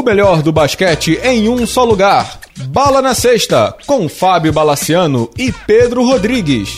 O melhor do basquete em um só lugar. Bala na Sexta, com Fábio Balaciano e Pedro Rodrigues.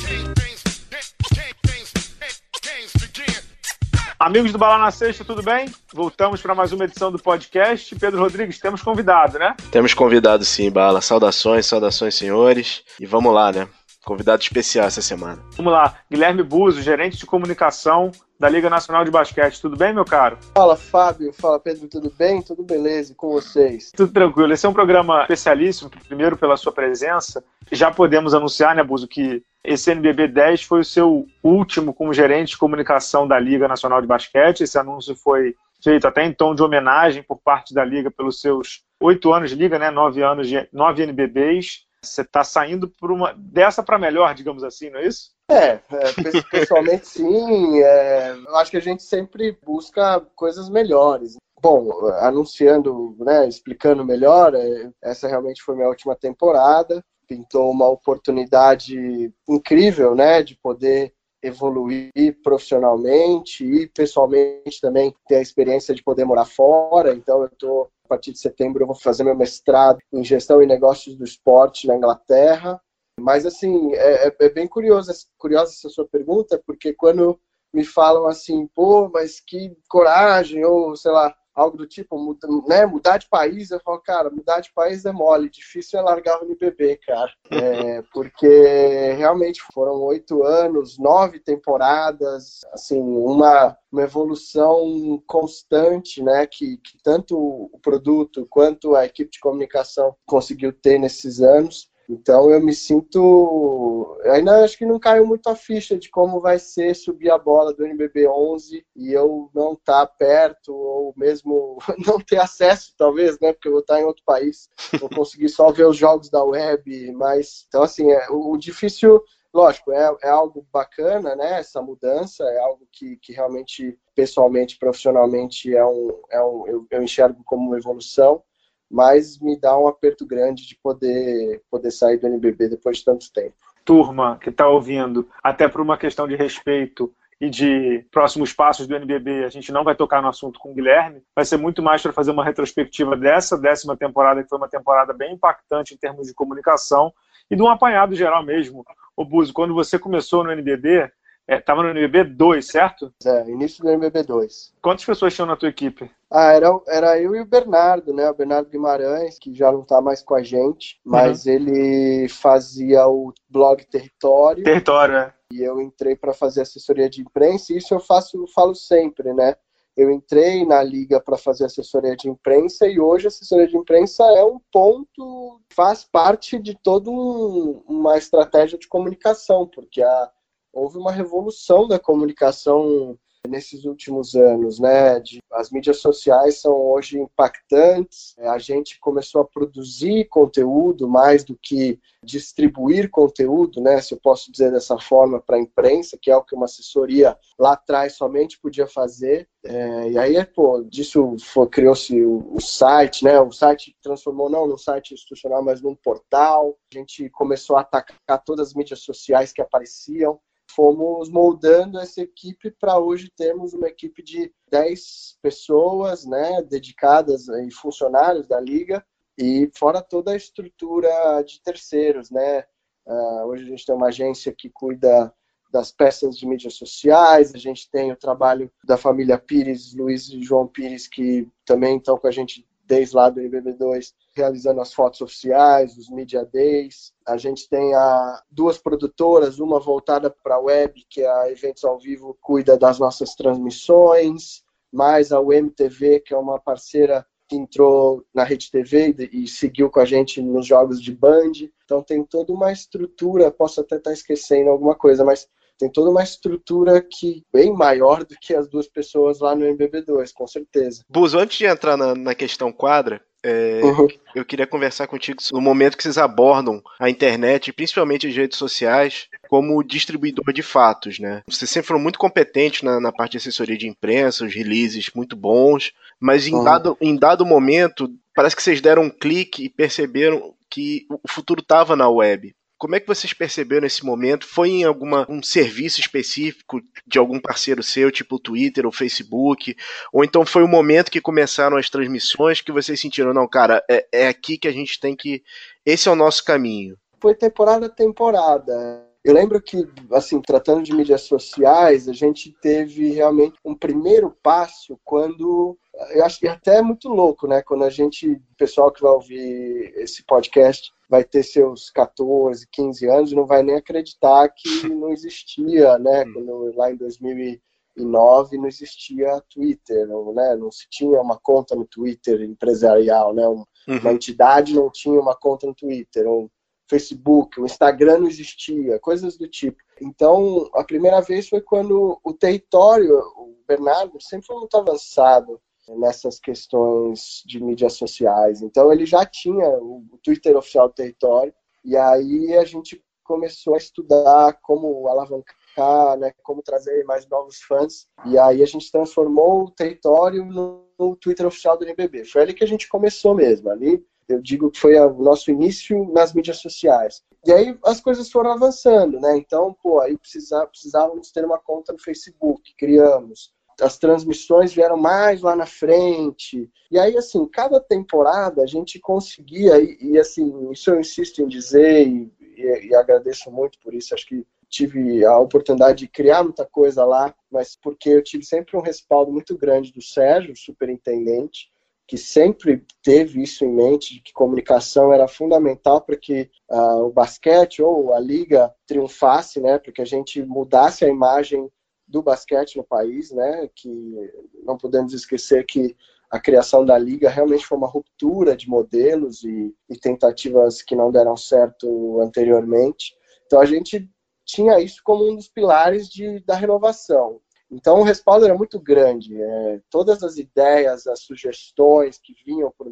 Amigos do Bala na Sexta, tudo bem? Voltamos para mais uma edição do podcast. Pedro Rodrigues, temos convidado, né? Temos convidado sim, Bala. Saudações, saudações, senhores. E vamos lá, né? Convidado especial essa semana. Vamos lá, Guilherme Buzo, gerente de comunicação da Liga Nacional de Basquete. Tudo bem, meu caro? Fala, Fábio. Fala, Pedro. Tudo bem? Tudo beleza? E com vocês? Tudo tranquilo. Esse é um programa especialíssimo, primeiro pela sua presença. Já podemos anunciar, né, Buzo, que esse NBB 10 foi o seu último como gerente de comunicação da Liga Nacional de Basquete. Esse anúncio foi feito até em tom de homenagem por parte da Liga pelos seus oito anos de Liga, né, nove anos de nove NBBs. Você está saindo por uma dessa para melhor, digamos assim, não é isso? É, é pessoalmente sim. É, eu acho que a gente sempre busca coisas melhores. Bom, anunciando, né, explicando melhor, é, essa realmente foi minha última temporada. Pintou uma oportunidade incrível, né, de poder evoluir profissionalmente e pessoalmente também ter a experiência de poder morar fora. Então, eu estou partir de setembro eu vou fazer meu mestrado em gestão e negócios do esporte na Inglaterra. Mas, assim, é, é, é bem curiosa, curiosa essa sua pergunta, porque quando me falam assim, pô, mas que coragem, ou sei lá, algo do tipo, muda, né, mudar de país, eu falo, cara, mudar de país é mole, difícil é largar o NBB, cara. É, porque realmente foram oito anos, nove temporadas, assim, uma, uma evolução constante, né, que, que tanto o produto quanto a equipe de comunicação conseguiu ter nesses anos. Então eu me sinto. Ainda acho que não caiu muito a ficha de como vai ser subir a bola do NBB 11 e eu não estar tá perto, ou mesmo não ter acesso, talvez, né? Porque eu vou estar em outro país, vou conseguir só ver os jogos da web. Mas, então, assim, é, o, o difícil lógico, é, é algo bacana, né? Essa mudança é algo que, que realmente, pessoalmente, profissionalmente, é um, é um eu, eu enxergo como uma evolução mas me dá um aperto grande de poder, poder sair do NBB depois de tanto tempo. Turma que está ouvindo, até por uma questão de respeito e de próximos passos do NBB, a gente não vai tocar no assunto com o Guilherme, vai ser muito mais para fazer uma retrospectiva dessa décima temporada, que foi uma temporada bem impactante em termos de comunicação e de um apanhado geral mesmo. O Buzo, quando você começou no NBB, Estava é, no NBB 2, certo? É, início do NBB 2. Quantas pessoas tinham na tua equipe? Ah, era, era eu e o Bernardo, né? O Bernardo Guimarães, que já não está mais com a gente, mas uhum. ele fazia o blog Território. Território, é. E eu entrei para fazer assessoria de imprensa, e isso eu faço, falo sempre, né? Eu entrei na liga para fazer assessoria de imprensa e hoje a assessoria de imprensa é um ponto, faz parte de toda um, uma estratégia de comunicação, porque a, houve uma revolução da comunicação nesses últimos anos, né? De, as mídias sociais são hoje impactantes. A gente começou a produzir conteúdo mais do que distribuir conteúdo, né? Se eu posso dizer dessa forma para a imprensa, que é o que uma assessoria lá atrás somente podia fazer. É, e aí, pô, disso criou-se o, o, site, né? O site transformou não num site institucional, mas num portal. A gente começou a atacar todas as mídias sociais que apareciam fomos moldando essa equipe para hoje termos uma equipe de 10 pessoas, né, dedicadas e funcionários da liga e fora toda a estrutura de terceiros, né. Uh, hoje a gente tem uma agência que cuida das peças de mídias sociais, a gente tem o trabalho da família Pires, Luiz e João Pires, que também estão com a gente desde lá do NBB2, realizando as fotos oficiais, os media days. A gente tem a, duas produtoras, uma voltada para a web, que é a Eventos ao Vivo, cuida das nossas transmissões, mais a UMTV, que é uma parceira que entrou na Rede TV e seguiu com a gente nos jogos de Band. Então tem toda uma estrutura, posso até estar esquecendo alguma coisa, mas tem toda uma estrutura que bem maior do que as duas pessoas lá no MBB2, com certeza. Buzo, antes de entrar na, na questão quadra, é, uhum. Eu queria conversar contigo no momento que vocês abordam a internet, principalmente as redes sociais, como distribuidor de fatos, né? Vocês sempre foram muito competentes na, na parte de assessoria de imprensa, os releases muito bons, mas em, uhum. dado, em dado momento, parece que vocês deram um clique e perceberam que o futuro estava na web. Como é que vocês perceberam esse momento? Foi em alguma um serviço específico de algum parceiro seu, tipo Twitter ou Facebook? Ou então foi o momento que começaram as transmissões que vocês sentiram, não, cara, é, é aqui que a gente tem que. Esse é o nosso caminho. Foi temporada a temporada. Eu lembro que, assim, tratando de mídias sociais, a gente teve realmente um primeiro passo quando eu acho que até é muito louco, né? Quando a gente, o pessoal que vai ouvir esse podcast vai ter seus 14, 15 anos e não vai nem acreditar que não existia, né? Hum. Quando, lá em 2009 não existia Twitter, não, né? Não se tinha uma conta no Twitter empresarial, né? Uma, uhum. uma entidade não tinha uma conta no Twitter, um Facebook, o Instagram não existia, coisas do tipo. Então, a primeira vez foi quando o território, o Bernardo sempre foi muito avançado nessas questões de mídias sociais. Então ele já tinha o Twitter oficial do território e aí a gente começou a estudar como alavancar, né, como trazer mais novos fãs. E aí a gente transformou o território no, Twitter oficial do NBB. Foi ali que a gente começou mesmo. Ali eu digo que foi o nosso início nas mídias sociais. E aí as coisas foram avançando, né? Então, pô, aí precisávamos ter uma conta no Facebook, criamos as transmissões vieram mais lá na frente. E aí, assim, cada temporada a gente conseguia, e, e assim, isso eu insisto em dizer e, e, e, agradeço muito por isso. Acho que tive a oportunidade de criar muita coisa lá, mas porque eu tive sempre um respaldo muito grande do Sérgio, superintendente, que sempre teve isso em mente, de que comunicação era fundamental para que uh, o basquete ou a liga triunfasse, né, para que a gente mudasse a imagem do basquete no país, né? Que não podemos esquecer que a criação da liga realmente foi uma ruptura de modelos e, e tentativas que não deram certo anteriormente. Então a gente tinha isso como um dos pilares de, da renovação. Então o respaldo era muito grande. É, todas as ideias, as sugestões que vinham por,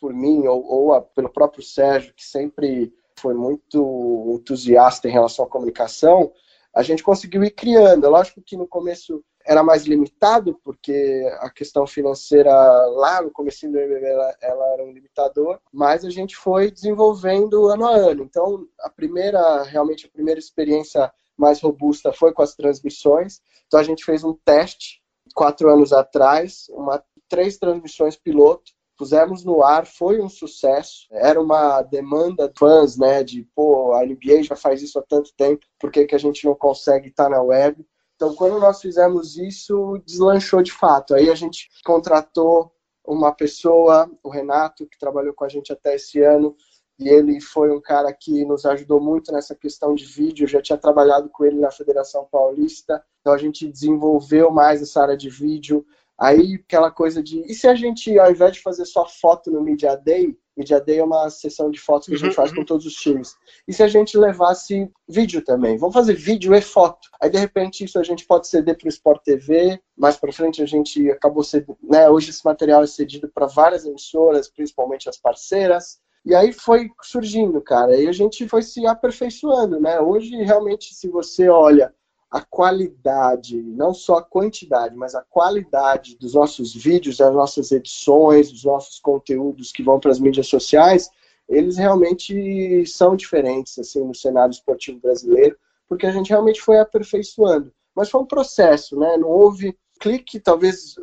por mim ou, ou a, pelo próprio Sérgio, que sempre foi muito entusiasta em relação à comunicação, a gente conseguiu ir criando. Lógico que no começo era mais limitado, porque a questão financeira lá no começo do MBB ela, ela, era um limitador, mas a gente foi desenvolvendo ano a ano. Então, a primeira, realmente a primeira experiência mais robusta foi com as transmissões. Então, a gente fez um teste quatro anos atrás, uma, três transmissões piloto, pusemos no ar, foi um sucesso. Era uma demanda de fãs, né? De, pô, a NBA já faz isso há tanto tempo, por que, que a gente não consegue estar na web? Então, quando nós fizemos isso, deslanchou de fato. Aí a gente contratou uma pessoa, o Renato, que trabalhou com a gente até esse ano, e ele foi um cara que nos ajudou muito nessa questão de vídeo. Eu já tinha trabalhado com ele na Federação Paulista, então a gente desenvolveu mais essa área de vídeo. Aí aquela coisa de, e se a gente, ao invés de fazer só foto no Media Day, Media Day é uma sessão de fotos que a gente uhum, faz uhum. com todos os times. E se a gente levasse vídeo também? Vamos fazer vídeo e foto. Aí, de repente, isso a gente pode ceder para o Sport TV. Mais para frente, a gente acabou cedendo. Né, hoje, esse material é cedido para várias emissoras, principalmente as parceiras. E aí foi surgindo, cara. E a gente foi se aperfeiçoando, né? Hoje, realmente, se você olha a qualidade, não só a quantidade, mas a qualidade dos nossos vídeos, das nossas edições, dos nossos conteúdos que vão para as mídias sociais, eles realmente são diferentes assim no cenário esportivo brasileiro, porque a gente realmente foi aperfeiçoando. Mas foi um processo, né? Não houve clique, talvez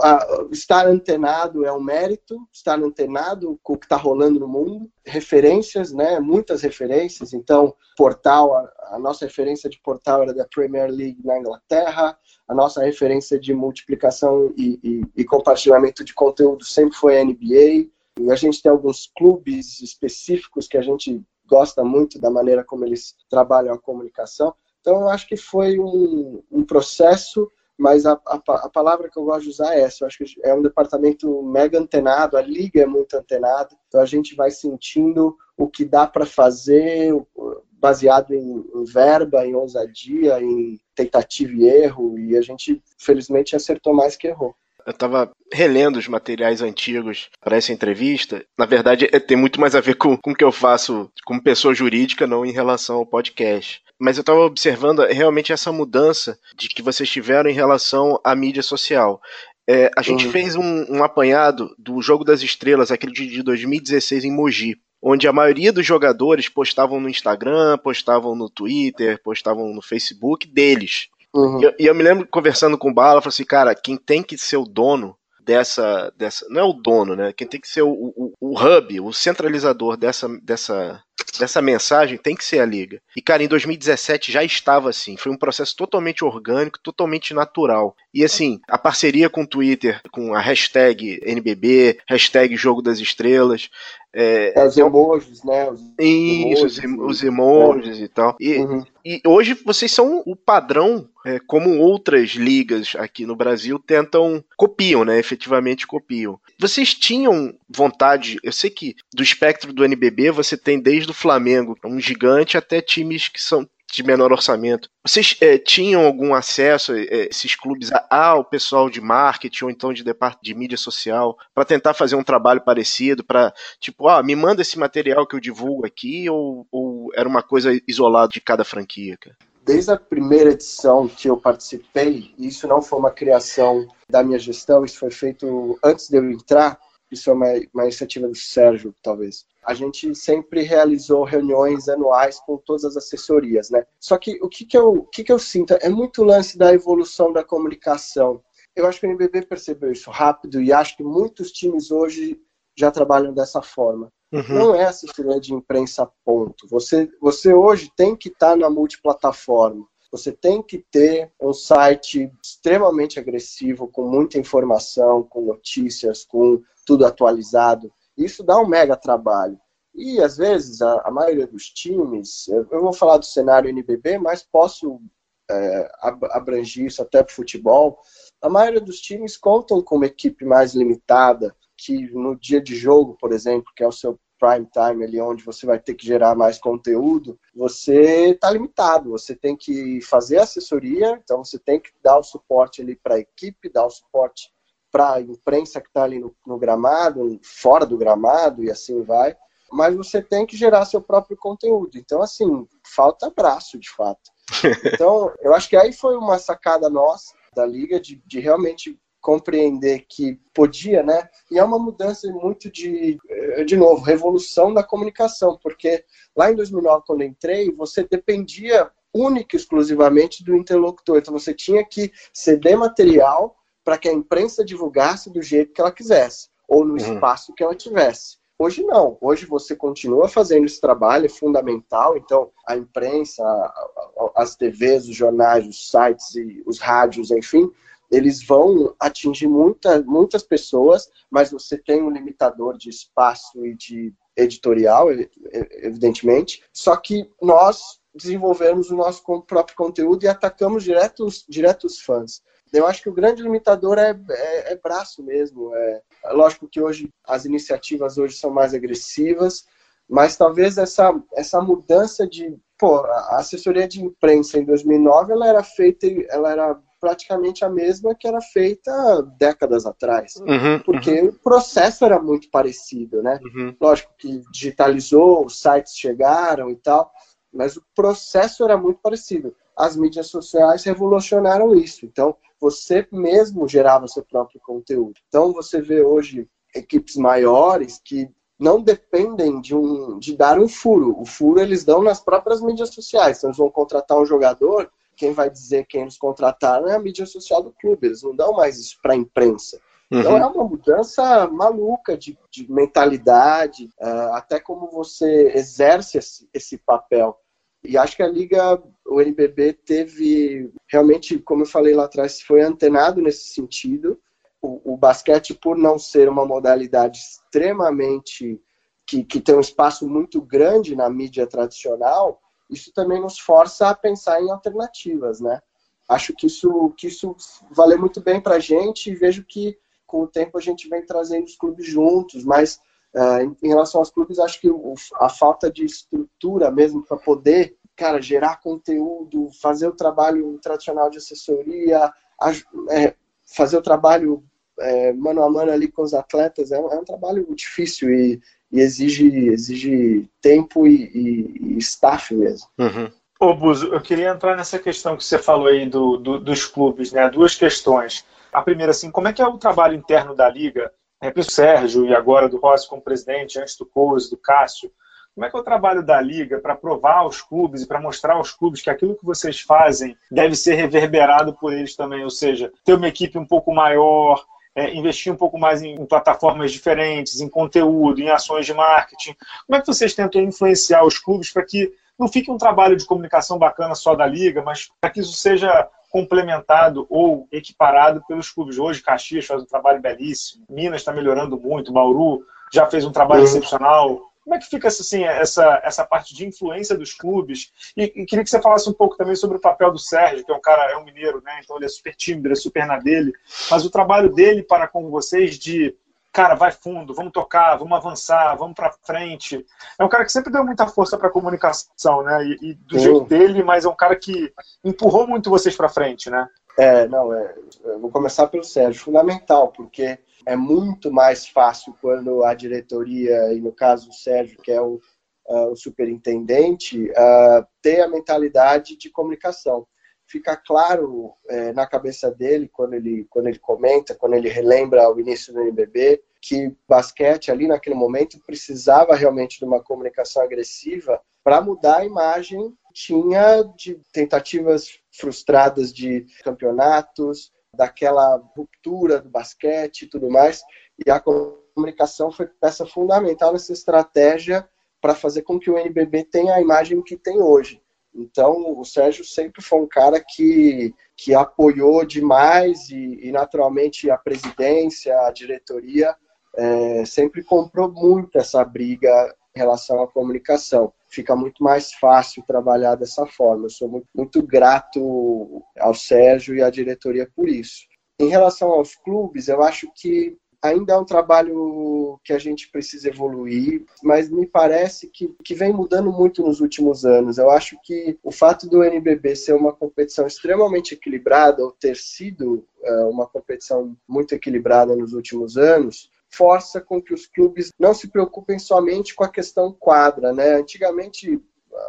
a, estar antenado é um mérito, estar antenado com o que está rolando no mundo, referências, né, muitas referências, então, portal, a, a, nossa referência de portal era da Premier League na Inglaterra, a nossa referência de multiplicação e, e, e compartilhamento de conteúdo sempre foi a NBA, e a gente tem alguns clubes específicos que a gente gosta muito da maneira como eles trabalham a comunicação, então eu acho que foi um, um processo mas a, a, a, palavra que eu gosto de usar é essa. Eu acho que é um departamento mega antenado, a liga é muito antenada, então a gente vai sentindo o que dá para fazer, baseado em, em, verba, em ousadia, em tentativa e erro, e a gente, felizmente, acertou mais que errou. Eu estava relendo os materiais antigos para essa entrevista. Na verdade, é, tem muito mais a ver com, com o que eu faço como pessoa jurídica, não em relação ao podcast mas eu estava observando realmente essa mudança de que vocês tiveram em relação à mídia social. É, a gente uhum. fez um, um, apanhado do Jogo das Estrelas, aquele de 2016 em Mogi, onde a maioria dos jogadores postavam no Instagram, postavam no Twitter, postavam no Facebook deles. Uhum. E, eu, e, eu me lembro conversando com o Bala, falei assim, cara, quem tem que ser o dono dessa, dessa. Não é o dono, né? Quem tem que ser o, o, o hub, o centralizador dessa, dessa, dessa mensagem tem que ser a liga. E, cara, em 2017 já estava assim. Foi um processo totalmente orgânico, totalmente natural. E, assim, a parceria com o Twitter, com a hashtag NBB, hashtag Jogo das Estrelas, é, é, os emojis, né? Os Isso, emojis, os emojis é. e tal. E, uhum. e, hoje vocês são o padrão, é, como outras ligas aqui no Brasil tentam, copiam, né? Efetivamente copiam. Vocês tinham vontade, eu sei que do espectro do NBB você tem desde o Flamengo, um gigante, até times que são de menor orçamento. Vocês é, tinham algum acesso, é, esses clubes, ao pessoal de marketing ou então de departamento de mídia social, para tentar fazer um trabalho parecido, para, tipo, ah, me manda esse material que eu divulgo aqui, ou, ou era uma coisa isolada de cada franquia? Cara? Desde a primeira edição que eu participei, isso não foi uma criação da minha gestão, isso foi feito antes de eu entrar, isso é uma, uma iniciativa do Sérgio, talvez. A gente sempre realizou reuniões anuais com todas as assessorias, né? Só que o que, que, eu, o que, que eu sinto é muito lance da evolução da comunicação. Eu acho que o NBB percebeu isso rápido e acho que muitos times hoje já trabalham dessa forma. Uhum. Não é assessoria de imprensa ponto. Você, você hoje tem que estar tá na multiplataforma. Você tem que ter um site extremamente agressivo, com muita informação, com notícias, com tudo atualizado. Isso dá um mega trabalho. E às vezes a, a maioria dos times, eu vou falar do cenário NBB, mas posso é, abranger isso até para futebol. A maioria dos times contam com uma equipe mais limitada, que no dia de jogo, por exemplo, que é o seu prime time ali, onde você vai ter que gerar mais conteúdo, você está limitado. Você tem que fazer assessoria, então você tem que dar o suporte ali para a equipe, dar o suporte para a imprensa que está ali no, no gramado, fora do gramado e assim vai. Mas você tem que gerar seu próprio conteúdo. Então, assim, falta braço, de fato. Então, eu acho que aí foi uma sacada nossa da liga de, de realmente compreender que podia, né? E é uma mudança muito de, eh, de novo, revolução da comunicação, porque lá em 2009, quando entrei, você dependia única e exclusivamente do interlocutor. Então, você tinha que ceder material para que a imprensa divulgasse do jeito que ela quisesse, ou no uhum. espaço que ela tivesse. Hoje não, hoje você continua fazendo esse trabalho, é fundamental, então a imprensa, as TVs, os jornais, os sites e os rádios, enfim, eles vão atingir muita, muitas pessoas, mas você tem um limitador de espaço e de editorial, evidentemente, só que nós desenvolvemos o nosso próprio conteúdo e atacamos direto direto os fãs. Eu acho que o grande limitador é, é, é braço mesmo. É, é, lógico que hoje as iniciativas hoje são mais agressivas, mas talvez essa, essa mudança de pô, a assessoria de imprensa em 2009 ela era feita, ela era praticamente a mesma que era feita décadas atrás, uhum, porque uhum. o processo era muito parecido, né? Uhum. Lógico que digitalizou, os sites chegaram e tal, mas o processo era muito parecido. As mídias sociais revolucionaram isso. Então, você mesmo gerava seu próprio conteúdo. Então você vê hoje equipes maiores que não dependem de, um, de dar um furo. O furo eles dão nas próprias mídias sociais. Então eles vão contratar um jogador, quem vai dizer quem eles contrataram é a mídia social do clube. Eles não dão mais isso para a imprensa. Então uhum. é uma mudança maluca de, de mentalidade, uh, até como você exerce esse, esse papel. E acho que a Liga, o NBB teve realmente, como eu falei lá atrás, foi antenado nesse sentido. O, o basquete, por não ser uma modalidade extremamente que, que tem um espaço muito grande na mídia tradicional, isso também nos força a pensar em alternativas, né? Acho que isso, que isso valeu muito bem para a gente e vejo que com o tempo a gente vem trazendo os clubes juntos, mas Uh, em, em, relação aos clubes, acho que o, a falta de estrutura mesmo para poder, cara, gerar conteúdo, fazer o trabalho tradicional de assessoria, a, é, fazer o trabalho é, mano a mano ali com os atletas, é um, é um trabalho difícil e, e, exige, exige tempo e, e, e staff mesmo. Uhum. Ô, Buzo, eu queria entrar nessa questão que você falou aí do, do, dos clubes, né? Duas questões. A primeira, assim, como é que é o trabalho interno da liga é, do Sérgio e agora do Rossi como presidente, antes do Coase, do Cássio, como é que é o trabalho da Liga para provar aos clubes e para mostrar aos clubes que aquilo que vocês fazem deve ser reverberado por eles também? Ou seja, ter uma equipe um pouco maior, é, investir um pouco mais em, em, plataformas diferentes, em conteúdo, em ações de marketing. Como é que vocês tentam influenciar os clubes para que não fique um trabalho de comunicação bacana só da Liga, mas para que isso seja complementado ou equiparado pelos clubes. Hoje, Caxias faz um trabalho belíssimo, Minas está melhorando muito, Bauru já fez um trabalho uhum. excepcional, como é que fica assim, essa, essa parte de influência dos clubes? E, e, queria que você falasse um pouco também sobre o papel do Sérgio, que é um cara, é um mineiro, né? Então ele é super tímido, ele é super na dele. Mas o trabalho dele para com vocês de, cara, vai fundo, vamos tocar, vamos avançar, vamos para frente. É um cara que sempre deu muita força para a comunicação, né? E, e do Sim. jeito dele, mas é um cara que empurrou muito vocês para frente, né? É, não, é, vou começar pelo Sérgio, fundamental, porque é muito mais fácil quando a diretoria, e no caso o Sérgio, que é o, uh, o superintendente, uh, ter a mentalidade de comunicação. Fica claro é, na cabeça dele, quando ele, quando ele comenta, quando ele relembra o início do NBB, que basquete ali naquele momento precisava realmente de uma comunicação agressiva para mudar a imagem tinha de tentativas frustradas de campeonatos, daquela ruptura do basquete e tudo mais. E a comunicação foi peça fundamental nessa estratégia para fazer com que o NBB tenha a imagem que tem hoje. Então, o Sérgio sempre foi um cara que, que apoiou demais e, e naturalmente, a presidência, a diretoria, é, sempre comprou muito essa briga em relação à comunicação fica muito mais fácil trabalhar dessa forma. Eu sou muito, muito grato ao Sérgio e à diretoria por isso. Em relação aos clubes, eu acho que ainda é um trabalho que a gente precisa evoluir, mas me parece que, que vem mudando muito nos últimos anos. Eu acho que o fato do NBB ser uma competição extremamente equilibrada, ou ter sido uh, uma competição muito equilibrada nos últimos anos, força com que os clubes não se preocupem somente com a questão quadra, né? Antigamente,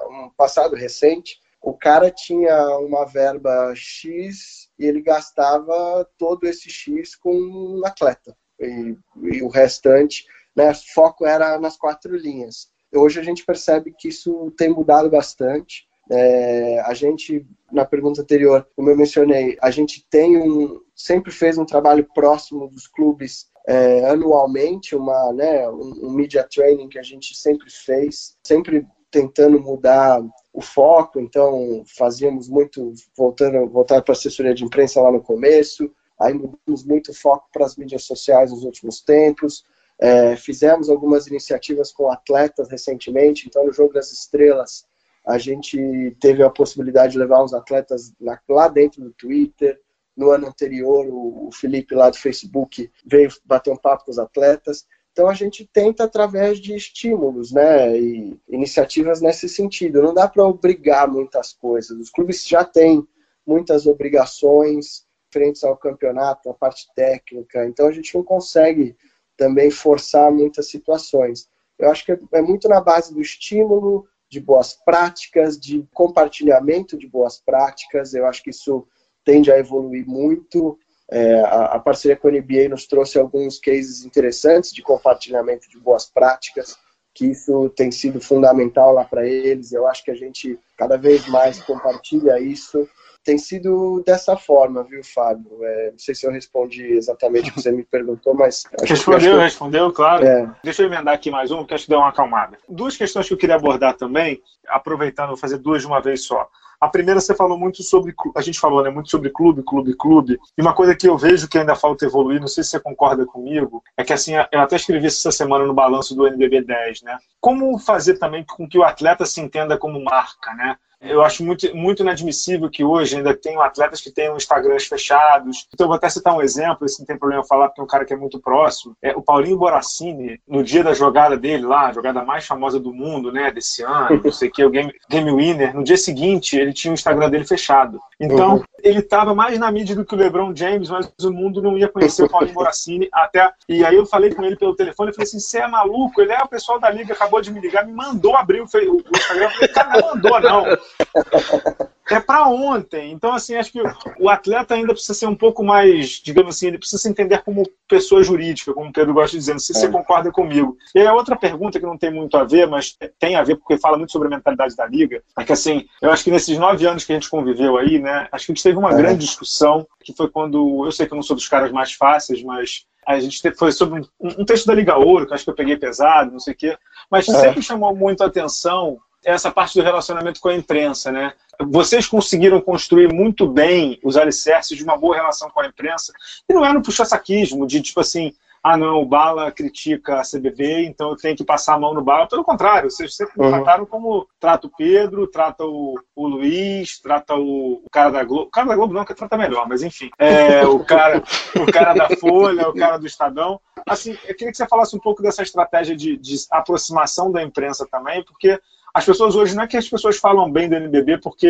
um passado recente, o cara tinha uma verba X e ele gastava todo esse X com um atleta. E, e o restante, né, foco era nas quatro linhas. Hoje a gente percebe que isso tem mudado bastante. É, a gente, na pergunta anterior, como eu mencionei, a gente tem um, sempre fez um trabalho próximo dos clubes é, anualmente, uma, né, um, um media training que a gente sempre fez, sempre tentando mudar o foco, então fazíamos muito, voltando voltar para a assessoria de imprensa lá no começo, aí mudamos muito o foco para as mídias sociais nos últimos tempos, é, fizemos algumas iniciativas com atletas recentemente, então no Jogo das Estrelas a gente teve a possibilidade de levar uns atletas lá, dentro do Twitter, no ano anterior, o, Felipe lá do Facebook veio bater um papo com os atletas. Então a gente tenta através de estímulos, né, e iniciativas nesse sentido. Não dá para obrigar muitas coisas. Os clubes já têm muitas obrigações frente ao campeonato, a parte técnica. Então a gente não consegue também forçar muitas situações. Eu acho que é, muito na base do estímulo, de boas práticas, de compartilhamento de boas práticas. Eu acho que isso tende a evoluir muito. É, a, a, parceria com a NBA nos trouxe alguns cases interessantes de compartilhamento de boas práticas, que isso tem sido fundamental lá para eles. Eu acho que a gente cada vez mais compartilha isso. Tem sido dessa forma, viu, Fábio? É, não sei se eu respondi exatamente o que você me perguntou, mas. Respondeu, que... respondeu, claro. É. Deixa eu emendar aqui mais um, que acho que deu uma acalmada. Duas questões que eu queria abordar também, aproveitando, vou fazer duas de uma vez só. A primeira você falou muito sobre, a gente falou né, muito sobre clube, clube, clube. E uma coisa que eu vejo que ainda falta evoluir, não sei se você concorda comigo, é que assim, eu até escrevi essa semana no balanço do NBB 10, né? Como fazer também com que o atleta se entenda como marca, né? Eu acho muito, muito inadmissível que hoje ainda tenham atletas que tenham Instagrams fechados. Então, eu vou até citar um exemplo, se não tem problema falar, porque é um cara que é muito próximo. É o Paulinho Boracini, no dia da jogada dele lá, a jogada mais famosa do mundo, né, desse ano, não sei o que, o Game, Game Winner, no dia seguinte ele tinha o Instagram dele fechado. Então, uhum. ele estava mais na mídia do que o LeBron James, mas o mundo não ia conhecer o Paulinho Boracini até. E aí eu falei com ele pelo telefone, eu falei assim: você é maluco? Ele é o pessoal da liga, acabou de me ligar, me mandou abrir o, o Instagram. Eu falei, cara, não mandou, não. é para ontem. Então, assim, acho que o atleta ainda precisa ser um pouco mais, digamos assim, ele precisa se entender como pessoa jurídica, como o Pedro gosta de dizer. Não sei se é. você concorda comigo. E a outra pergunta que não tem muito a ver, mas tem a ver porque fala muito sobre a mentalidade da liga, é que, assim, eu acho que nesses nove anos que a gente conviveu aí, né, acho que a gente teve uma é. grande discussão, que foi quando, eu sei que eu não sou dos caras mais fáceis, mas a gente foi sobre um, um, texto da Liga Ouro, que acho que eu peguei pesado, não sei o quê, mas é. sempre chamou muito a atenção essa parte do relacionamento com a imprensa, né? Vocês conseguiram construir muito bem os alicerces de uma boa relação com a imprensa, e não é no puxa-saquismo, de tipo assim, ah, não, o Bala critica a CBV, então eu tenho que passar a mão no Bala. Pelo contrário, vocês sempre uhum. trataram como trata o Pedro, trata o, o Luiz, trata o, o, cara da Globo. O cara da Globo não, que trata melhor, mas enfim. É, o, cara, o cara da Folha, o cara do Estadão. Assim, eu queria que você falasse um pouco dessa estratégia de, de aproximação da imprensa também, porque as pessoas hoje, não é que as pessoas falam bem do NBB porque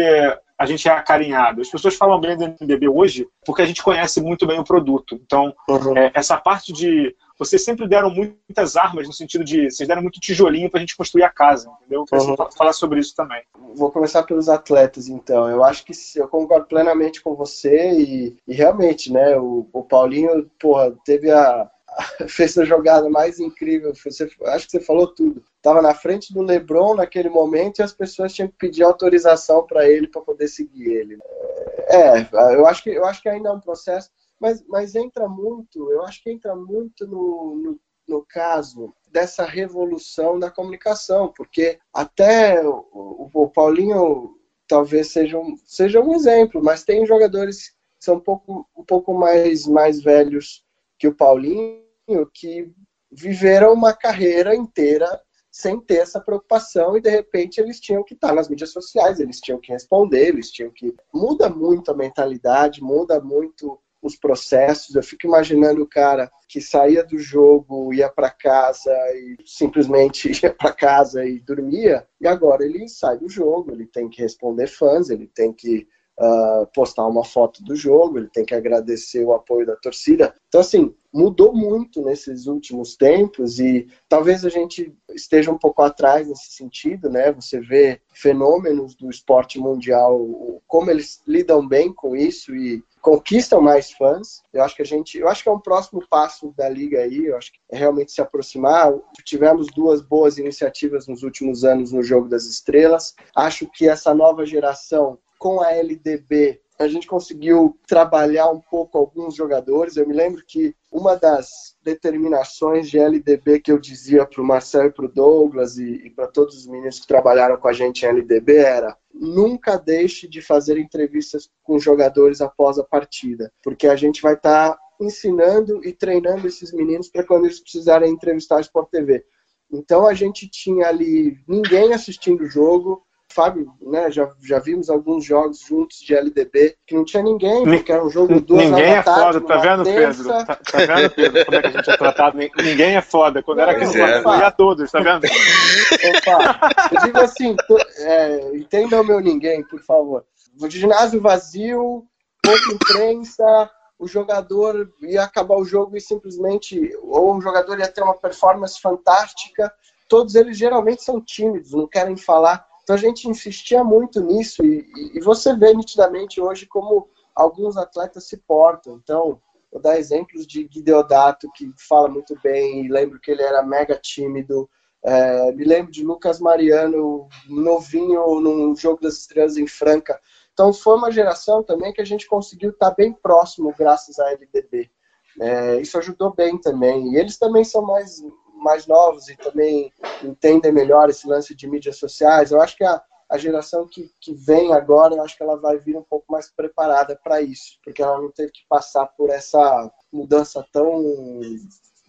a gente é acarinhado. As pessoas falam bem do NBB hoje porque a gente conhece muito bem o produto. Então, uhum. é, essa parte de. Vocês sempre deram muitas armas no sentido de. Vocês deram muito tijolinho para a gente construir a casa, entendeu? Uhum. falar sobre isso também. Vou começar pelos atletas, então. Eu acho que eu concordo plenamente com você e, e realmente, né? O, o Paulinho, porra, teve a fez a jogada mais incrível. Você, acho que você falou tudo. Estava na frente do LeBron naquele momento e as pessoas tinham que pedir autorização para ele para poder seguir ele. É, eu acho que eu acho que ainda é um processo, mas, mas entra muito. Eu acho que entra muito no, no, no caso dessa revolução da comunicação, porque até o, o Paulinho talvez seja um, seja um exemplo, mas tem jogadores que são um pouco, um pouco mais, mais velhos que o Paulinho que viveram uma carreira inteira sem ter essa preocupação e de repente eles tinham que estar nas mídias sociais, eles tinham que responder, eles tinham que muda muito a mentalidade, muda muito os processos. Eu fico imaginando o cara que saía do jogo, ia para casa e simplesmente ia para casa e dormia, e agora ele sai do jogo, ele tem que responder fãs, ele tem que uh, postar uma foto do jogo, ele tem que agradecer o apoio da torcida. Então, assim, mudou muito nesses últimos tempos e talvez a gente esteja um pouco atrás nesse sentido, né? Você vê fenômenos do esporte mundial, como eles lidam bem com isso e conquistam mais fãs. Eu acho que a gente, eu acho que é um próximo passo da liga aí, eu acho que é realmente se aproximar. Tivemos duas boas iniciativas nos últimos anos no jogo das estrelas. Acho que essa nova geração com a LDB a gente conseguiu trabalhar um pouco alguns jogadores. Eu me lembro que uma das determinações de LDB que eu dizia para o Marcel e para o Douglas e, e para todos os meninos que trabalharam com a gente em LDB era nunca deixe de fazer entrevistas com jogadores após a partida, porque a gente vai estar tá ensinando e treinando esses meninos para quando eles precisarem entrevistar a Sport TV. Então a gente tinha ali ninguém assistindo o jogo, Fábio, né, já, já vimos alguns jogos juntos de LDB que não tinha ninguém, porque era um jogo duas Ninguém é foda, tá vendo, Pedro? Tá, tá, vendo, Pedro, como é que a gente é tratado? Ninguém é foda. Quando não, era criança, eu ia todos, tá vendo? Opa, eu digo assim, é, entenda o meu ninguém, por favor. O ginásio vazio, pouca imprensa, o jogador ia acabar o jogo e simplesmente, ou o jogador ia ter uma performance fantástica, todos eles geralmente são tímidos, não querem falar então a gente insistia muito nisso e, e, você vê nitidamente hoje como alguns atletas se portam. Então, vou dar exemplos de Guideodato, que fala muito bem, lembro que ele era mega tímido. É, me lembro de Lucas Mariano, novinho no Jogo das Estrelas em Franca. Então, foi uma geração também que a gente conseguiu estar bem próximo graças à LDB. É, isso ajudou bem também. E eles também são mais, mais novos e também entendem melhor esse lance de mídias sociais. Eu acho que a, a geração que, que vem agora, eu acho que ela vai vir um pouco mais preparada para isso, porque ela não teve que passar por essa mudança tão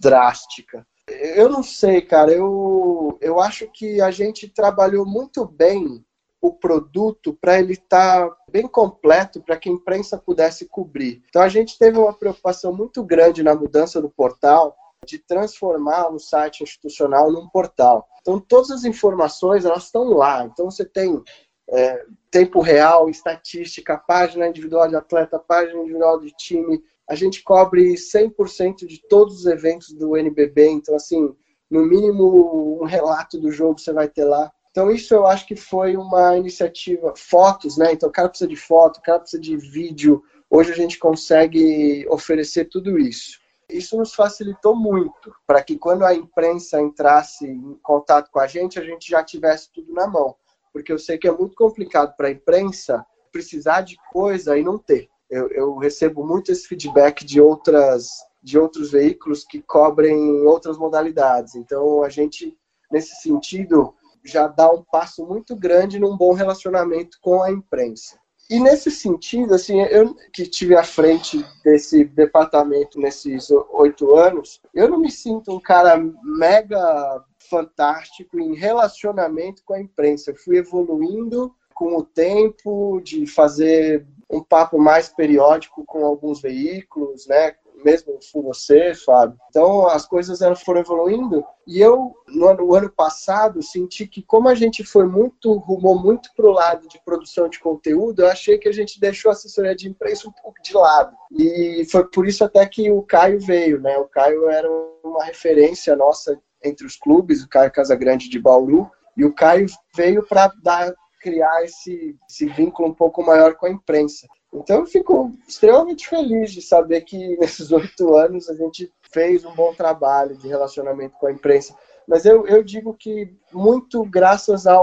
drástica. Eu não sei, cara, eu, eu acho que a gente trabalhou muito bem o produto para ele estar tá bem completo para que a imprensa pudesse cobrir. Então a gente teve uma preocupação muito grande na mudança do portal, de transformar um site institucional num portal. Então, todas as informações elas estão lá. Então, você tem é, tempo real, estatística, página individual de atleta, página individual de time. A gente cobre 100% de todos os eventos do NBB. Então, assim, no mínimo um relato do jogo você vai ter lá. Então isso eu acho que foi uma iniciativa, fotos, né? Então o cara precisa de foto, o cara precisa de vídeo. Hoje a gente consegue oferecer tudo isso. Isso nos facilitou muito para que quando a imprensa entrasse em contato com a gente, a gente já tivesse tudo na mão. Porque eu sei que é muito complicado para a imprensa precisar de coisa e não ter. Eu, eu recebo muito esse feedback de outras de outros veículos que cobrem outras modalidades. Então a gente nesse sentido já dá um passo muito grande num bom relacionamento com a imprensa. E nesse sentido, assim, eu que tive à frente desse departamento nesses oito anos, eu não me sinto um cara mega fantástico em relacionamento com a imprensa. Eu fui evoluindo com o tempo de fazer um papo mais periódico com alguns veículos, né? Mesmo com você, Fábio. Então as coisas foram evoluindo e eu no ano, no ano passado senti que como a gente foi muito rumou muito para o lado de produção de conteúdo, eu achei que a gente deixou a assessoria de imprensa um pouco de lado e foi por isso até que o Caio veio, né? O Caio era uma referência nossa entre os clubes, o Caio Casagrande de Bauru e o Caio veio para dar criar esse, esse vínculo um pouco maior com a imprensa. Então eu fico extremamente feliz de saber que nesses oito anos a gente fez um bom trabalho de relacionamento com a imprensa. Mas eu, eu digo que muito graças a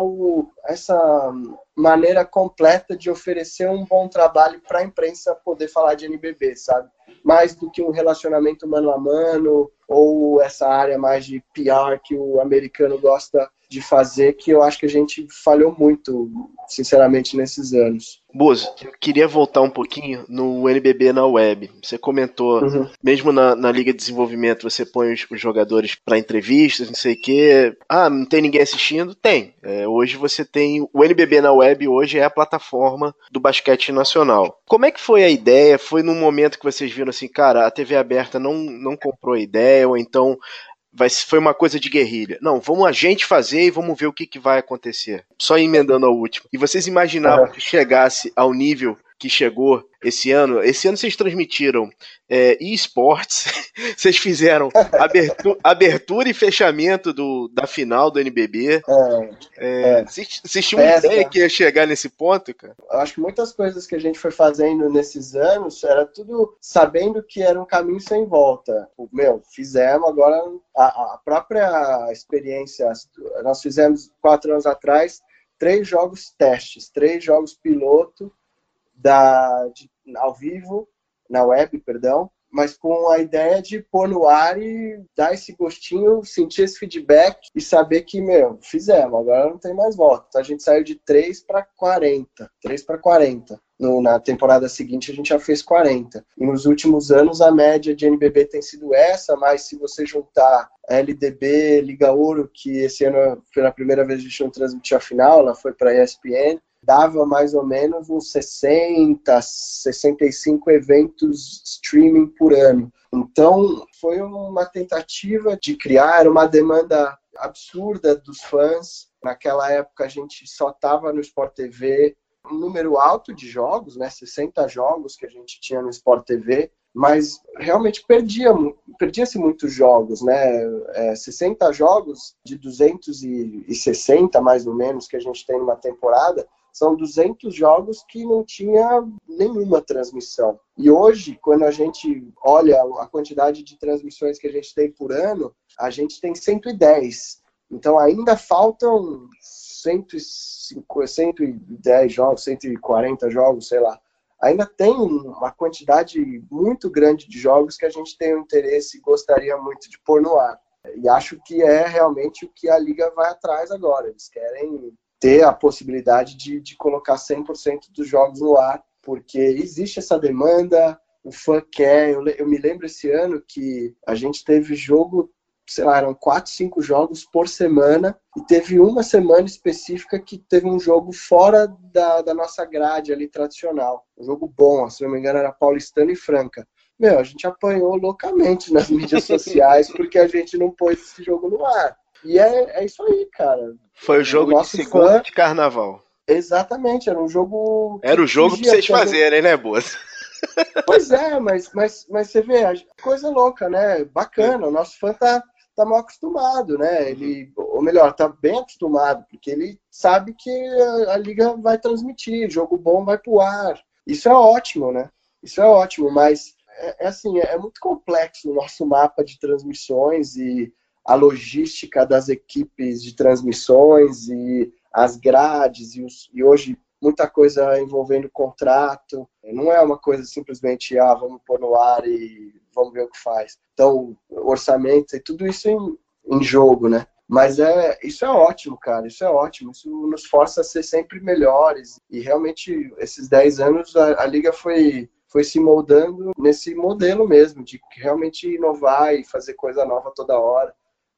essa maneira completa de oferecer um bom trabalho para a imprensa poder falar de NBB, sabe? Mais do que um relacionamento mano a mano ou essa área mais de PR que o americano gosta de fazer que eu acho que a gente falhou muito, sinceramente, nesses anos. Bozo, eu queria voltar um pouquinho no NBB na web. Você comentou, uhum. mesmo na, na, Liga de Desenvolvimento, você põe os, os jogadores para entrevistas, não sei o quê. Ah, não tem ninguém assistindo? Tem. É, hoje você tem. O NBB na web hoje é a plataforma do basquete nacional. Como é que foi a ideia? Foi num momento que vocês viram assim, cara, a TV aberta não, não comprou a ideia, ou então vai, foi uma coisa de guerrilha. Não, vamos a gente fazer e vamos ver o que, que vai acontecer. Só emendando ao último. E vocês imaginavam que chegasse ao nível que chegou esse ano. Esse ano vocês transmitiram é, esportes, vocês fizeram abertura, abertura, e fechamento do, da final do NBB. É, é, vocês, vocês tinham uma ideia que ia chegar nesse ponto, cara? Eu acho que muitas coisas que a gente foi fazendo nesses anos era tudo sabendo que era um caminho sem volta. Meu, fizemos agora a, a própria experiência. Nós fizemos quatro anos atrás três jogos testes, três jogos piloto da, de, ao vivo, na web, perdão, mas com a ideia de pôr no ar e dar esse gostinho, sentir esse feedback e saber que, meu, fizemos, agora não tem mais volta. Então a gente saiu de 3 para 40, 3 para 40. No, na temporada seguinte a gente já fez 40. E nos últimos anos a média de NBB tem sido essa, mas se você juntar LDB, Liga Ouro, que esse ano pela primeira vez a gente não transmitiu a final, ela foi para a ESPN, dava mais ou menos uns 60, 65 eventos streaming por ano. Então, foi uma tentativa de criar, uma demanda absurda dos fãs. Naquela época, a gente só estava no Sport TV, um número alto de jogos, né? 60 jogos que a gente tinha no Sport TV, mas realmente perdia, perdia-se muitos jogos, né? É, 60 jogos de 260, mais ou menos, que a gente tem numa temporada, são 200 jogos que não tinha nenhuma transmissão. E hoje, quando a gente olha a quantidade de transmissões que a gente tem por ano, a gente tem 110. Então ainda faltam 150, 110 jogos, 140 jogos, sei lá. Ainda tem uma quantidade muito grande de jogos que a gente tem o interesse e gostaria muito de pôr no ar. E acho que é realmente o que a Liga vai atrás agora. Eles querem ter a possibilidade de, de colocar 100% dos jogos no ar, porque existe essa demanda, o fã quer. Eu, eu, me lembro esse ano que a gente teve jogo, sei lá, eram 4, 5 jogos por semana, e teve uma semana específica que teve um jogo fora da, da nossa grade ali tradicional. Um jogo bom, se não me engano, era Paulistano e Franca. Meu, a gente apanhou loucamente nas mídias sociais porque a gente não pôs esse jogo no ar. E é, é isso aí, cara. Foi o jogo o de segunda fã... de carnaval. Exatamente, era um jogo. Era o jogo pra vocês fazerem, né, Boas? Pois é, mas, mas, mas você vê, coisa louca, né? Bacana. O nosso fã tá, tá mal acostumado, né? Ele, ou melhor, tá bem acostumado, porque ele sabe que a, a liga vai transmitir, jogo bom vai pro ar. Isso é ótimo, né? Isso é ótimo, mas é, é assim, é, é muito complexo o nosso mapa de transmissões e a logística das equipes de transmissões e as grades e, os, e hoje muita coisa envolvendo contrato. Não é uma coisa simplesmente, ah, vamos pôr no ar e vamos ver o que faz. Então, orçamento e tudo isso em, em jogo, né? Mas é, isso é ótimo, cara, isso é ótimo. Isso nos força a ser sempre melhores. E realmente, esses 10 anos, a, a Liga foi, foi se moldando nesse modelo mesmo, de realmente inovar e fazer coisa nova toda hora.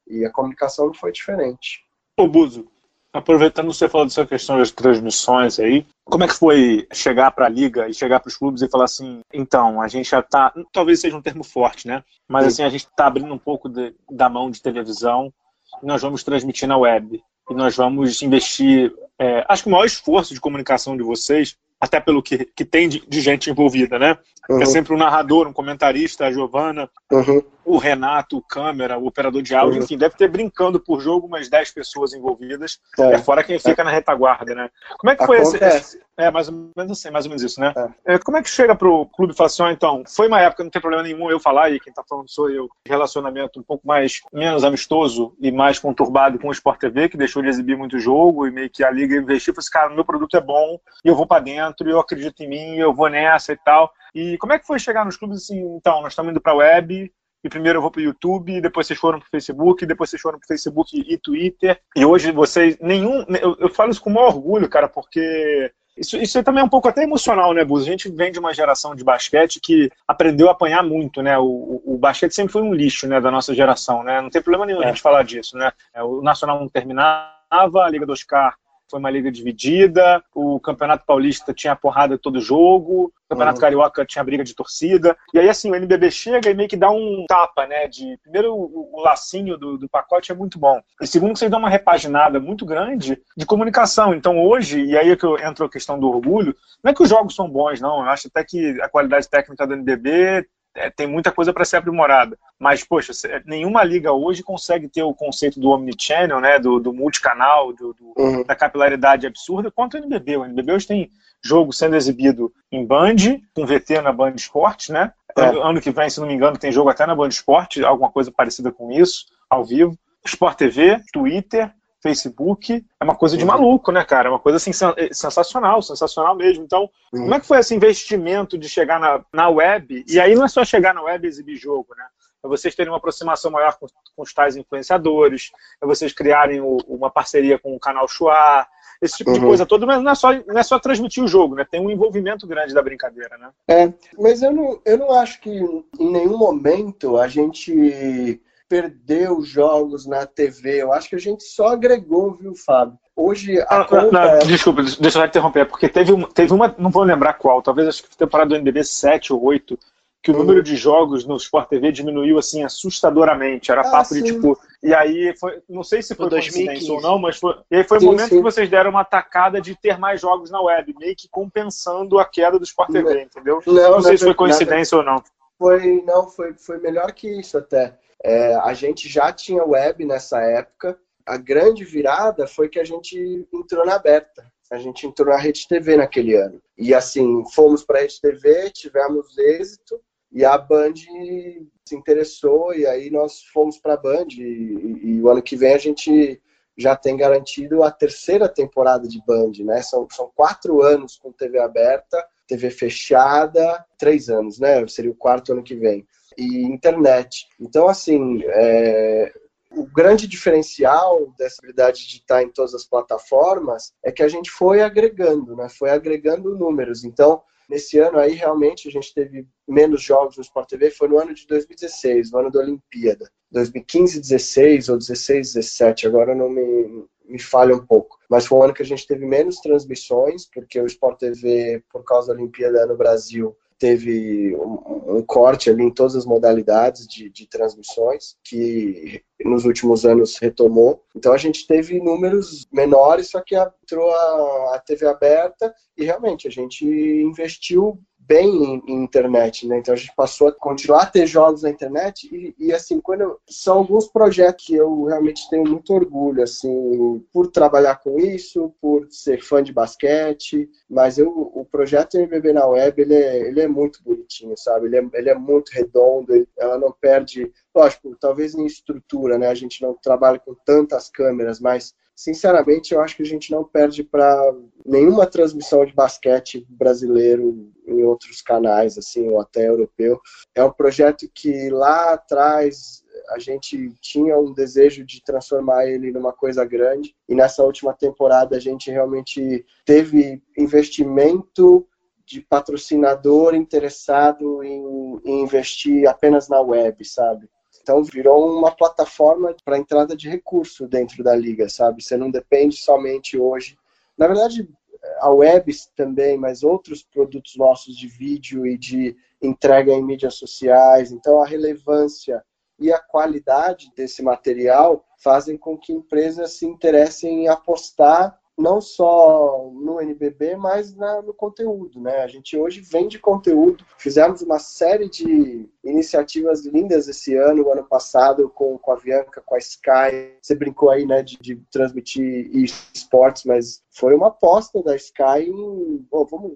E a comunicação não foi diferente. Ô, Buzo, aproveitando você falou dessa questão das transmissões aí, como é que foi chegar para a liga e chegar para os clubes e falar assim, então, a gente já está, talvez seja um termo forte, né? Mas Sim. assim, a gente está abrindo um pouco de, da mão de televisão e nós vamos transmitir na web. E nós vamos investir, é, acho que o maior esforço de comunicação de vocês até pelo que, que tem de, de gente envolvida, né? É uhum. É sempre um narrador, um comentarista, a Giovana, uhum. o Renato, o câmera, o operador de áudio, uhum. enfim, deve ter brincando por jogo umas 10 pessoas envolvidas, é, é fora quem fica é. na retaguarda, né? Como é que foi esse, esse, É, mais ou menos assim, mais ou menos isso, né? É. é como é que chega pro clube e fala assim, oh, então, foi uma época, não tem problema nenhum eu falar, e quem tá falando sou eu, relacionamento um pouco mais, menos amistoso e mais conturbado com o Sport TV, que deixou de exibir muito jogo, e meio que a liga investiu, falou assim, cara, meu produto é bom, e eu vou para dentro, e eu acredito em mim, eu vou nessa e tal. E como é que foi chegar nos clubes assim, então, nós estamos indo para a web, e primeiro eu vou para o YouTube, depois vocês foram para o Facebook, depois vocês foram para o Facebook e Twitter, e hoje vocês, nenhum, eu, eu falo isso com o maior orgulho, cara, porque isso, isso também é um pouco até emocional, né, Buz? A gente vem de uma geração de basquete que aprendeu a apanhar muito, né? O, o, o basquete sempre foi um lixo, né, da nossa geração, né? Não tem problema nenhum é. a gente falar disso, né? É, o Nacional não terminava, a Liga dos Oscar foi uma liga dividida, o Campeonato Paulista tinha porrada todo jogo, o Campeonato uhum. Carioca tinha briga de torcida, e aí assim, o NBB chega e meio que dá um tapa, né, de, primeiro o, o lacinho do, do, pacote é muito bom, e segundo vocês dão uma repaginada muito grande de comunicação, então hoje, e aí é que entra a questão do orgulho, não é que os jogos são bons, não, eu acho até que a qualidade técnica do NBB é, tem muita coisa para ser aprimorada. Mas, poxa, nenhuma liga hoje consegue ter o conceito do omnichannel, né, do, do multicanal, do, do uhum. da capilaridade absurda, quanto o NBB. O NBB hoje tem jogo sendo exibido em Band, com VT na Band Esportes, né? É. Ano que vem, se não me engano, tem jogo até na Band Esportes, alguma coisa parecida com isso, ao vivo. Sport TV, Twitter, Facebook, é uma coisa de uhum. maluco, né, cara? É uma coisa assim, eh, sensacional, sensacional mesmo. Então, uhum. como é que foi esse investimento de chegar na, na web? E aí não é só chegar na web e exibir jogo, né? É vocês terem uma aproximação maior com, com os tais influenciadores, é vocês criarem o, uma parceria com o canal Chua, esse tipo uhum. de coisa toda, mas não é, só, não é só transmitir o jogo, né? Tem um envolvimento grande da brincadeira, né? É, mas eu não, eu não acho que em nenhum momento a gente perdeu jogos na TV. Eu acho que a gente só agregou, viu, Fábio? Hoje a ah, conta... não, é... Desculpa, deixa eu interromper, porque teve uma, teve uma, não vou lembrar qual, talvez acho que temporada do NBB 7 ou 8, que o hum. número de jogos no Sport TV diminuiu assim assustadoramente. Era ah, papo sim. de tipo. E aí foi. Não sei se foi 2015 ou não, mas foi. E aí foi o sim, momento sim. que vocês deram uma tacada de ter mais jogos na web, meio que compensando a queda do Sport TV, entendeu? Não, não sei se foi coincidência ou não. Foi, não, foi, foi melhor que isso até. É, a gente já tinha web nessa época. A grande virada foi que a gente entrou na aberta. A gente entrou na Rede TV naquele ano. E assim, fomos para a Rede TV, tivemos êxito e a Band se interessou e aí nós fomos para a Band e, e, e, o ano que vem a gente já tem garantido a terceira temporada de Band, né? São, são quatro anos com TV aberta, TV fechada, três anos, né? Seria o quarto ano que vem e internet. Então, assim, é, o grande diferencial dessa habilidade de estar em todas as plataformas é que a gente foi agregando, né? Foi agregando números. Então, nesse ano aí, realmente, a gente teve menos jogos no Sport TV, foi no ano de 2016, no ano da Olimpíada. 2015, 16 ou 16, 17, agora não me, me falha um pouco. Mas foi um ano que a gente teve menos transmissões, porque o Sport TV, por causa da Olimpíada no Brasil, teve um, um, corte ali em todas as modalidades de, de, transmissões, que nos últimos anos retomou. Então a gente teve números menores, só que entrou a, a TV aberta e realmente a gente investiu bem em, em, internet, né? Então a gente passou a continuar a ter jogos na internet e, e assim, quando eu, são alguns projetos que eu realmente tenho muito orgulho, assim, por trabalhar com isso, por ser fã de basquete, mas eu, o projeto NBB na web, ele é, ele é muito bonitinho, sabe? Ele é, ele é muito redondo, ele, ela não perde, lógico, talvez em estrutura, né? A gente não trabalha com tantas câmeras, mas sinceramente, eu acho que a gente não perde para nenhuma transmissão de basquete brasileiro em outros canais, assim, ou até europeu. É um projeto que lá atrás a gente tinha um desejo de transformar ele numa coisa grande, e nessa última temporada a gente realmente teve investimento de patrocinador interessado em, em investir apenas na web, sabe? Então virou uma plataforma para entrada de recurso dentro da liga, sabe? Você não depende somente hoje. Na verdade, a web também, mas outros produtos nossos de vídeo e de entrega em mídias sociais. Então a relevância e a qualidade desse material fazem com que empresas se interessem em apostar não só no NBB, mas na, no conteúdo, né? A gente hoje vende conteúdo. Fizemos uma série de iniciativas lindas esse ano, ano passado, com, com a Bianca, com a Sky. Você brincou aí, né, de, de transmitir esportes, mas foi uma aposta da Sky em, oh, vamos,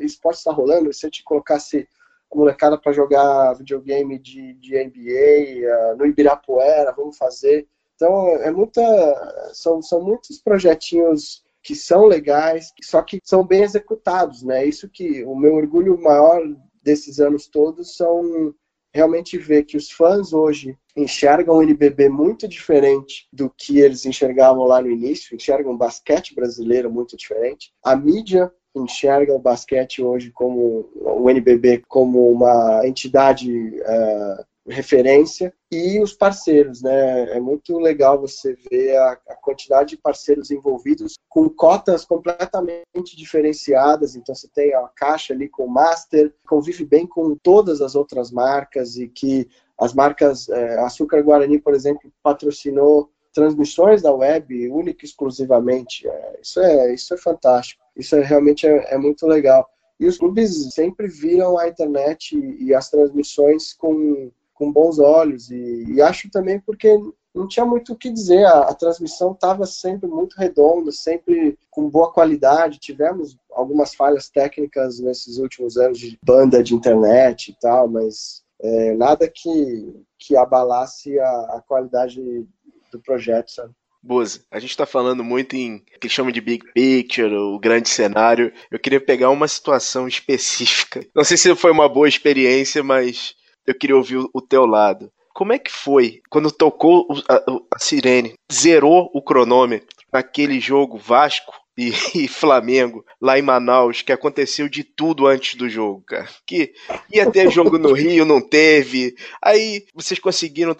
esporte está rolando, se eu te colocasse a molecada para jogar videogame de, de NBA uh, ah, no Ibirapuera, vamos fazer então, é muita, são, são muitos projetinhos que são legais, só que são bem executados, né? Isso que o meu orgulho maior desses anos todos são realmente ver que os fãs hoje enxergam o NBB muito diferente do que eles enxergavam lá no início, enxergam o basquete brasileiro muito diferente. A mídia enxerga o basquete hoje como o NBB como uma entidade uh, referência e os parceiros, né? É muito legal você ver a, a, quantidade de parceiros envolvidos com cotas completamente diferenciadas. Então você tem a caixa ali com o Master, convive bem com todas as outras marcas e que as marcas, é, Açúcar Guarani, por exemplo, patrocinou transmissões da web única e exclusivamente. É, isso é isso é fantástico. Isso é, realmente é, é muito legal. E os clubes sempre viram a internet e, as transmissões com com bons olhos e, e, acho também porque não tinha muito o que dizer, a, a transmissão estava sempre muito redonda, sempre com boa qualidade, tivemos algumas falhas técnicas nesses últimos anos de banda de internet e tal, mas é, nada que, que abalasse a, a qualidade do projeto, sabe? A gente está falando muito em que chama de big picture, o grande cenário. Eu queria pegar uma situação específica. Não sei se foi uma boa experiência, mas eu queria ouvir o teu lado. Como é que foi quando tocou a, a sirene, zerou o cronômetro naquele jogo Vasco e, e, Flamengo lá em Manaus, que aconteceu de tudo antes do jogo, cara. Que ia ter jogo no Rio, não teve. Aí vocês conseguiram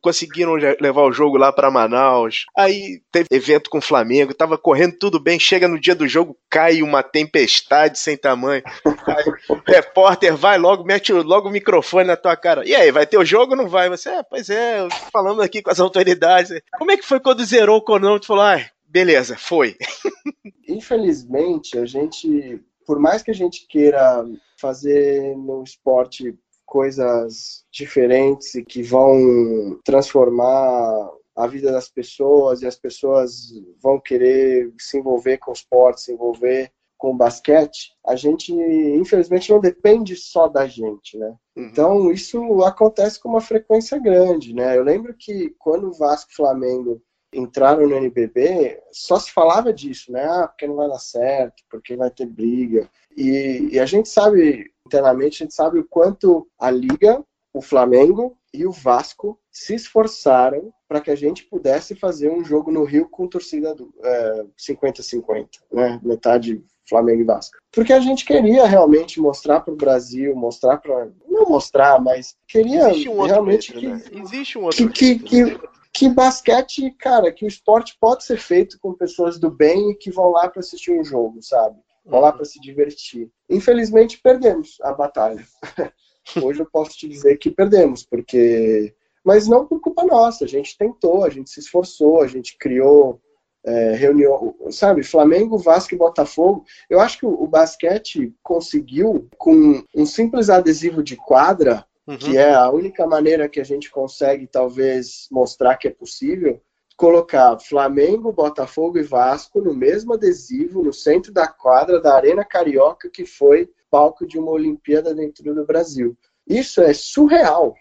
conseguiram levar o jogo lá para Manaus. Aí teve evento com o Flamengo, tava correndo tudo bem. Chega no dia do jogo, cai uma tempestade sem tamanho. Aí, o repórter vai logo, mete logo o microfone na tua cara. E aí, vai ter o jogo ou não vai? Você, é, pois é, falando aqui com as autoridades. Como é que foi quando zerou o cronômetro? Falou, ah, beleza, foi. Infelizmente, a gente, por mais que a gente queira fazer no esporte coisas diferentes e que vão transformar a vida das pessoas e as pessoas vão querer se envolver com o esporte, se envolver com o basquete, a gente infelizmente não depende só da gente, né? Uhum. Então isso acontece com uma frequência grande, né? Eu lembro que quando o Vasco Flamengo entraram no NBB, só se falava disso, né? Ah, porque não vai dar certo, porque vai ter briga. E, e a gente sabe, internamente, a gente sabe o quanto a Liga, o Flamengo e o Vasco se esforçaram para que a gente pudesse fazer um jogo no Rio com torcida 50-50, é, né? Metade Flamengo e Vasco. Porque a gente queria realmente mostrar para o Brasil, mostrar para. Não mostrar, mas queria um realmente. Metro, que, né? Existe um outro. Que, que, que, que basquete, cara, que o esporte pode ser feito com pessoas do bem e que vão lá para assistir um jogo, sabe? Vão lá para se divertir. Infelizmente, perdemos a batalha. Hoje eu posso te dizer que perdemos, porque. Mas não por culpa nossa. A gente tentou, a gente se esforçou, a gente criou é, reunião, sabe, Flamengo, Vasco e Botafogo. Eu acho que o, o basquete conseguiu, com um simples adesivo de quadra, uhum. que é a única maneira que a gente consegue, talvez, mostrar que é possível, colocar Flamengo, Botafogo e Vasco no mesmo adesivo, no centro da quadra da Arena Carioca, que foi palco de uma Olimpíada dentro do Brasil. Isso é surreal.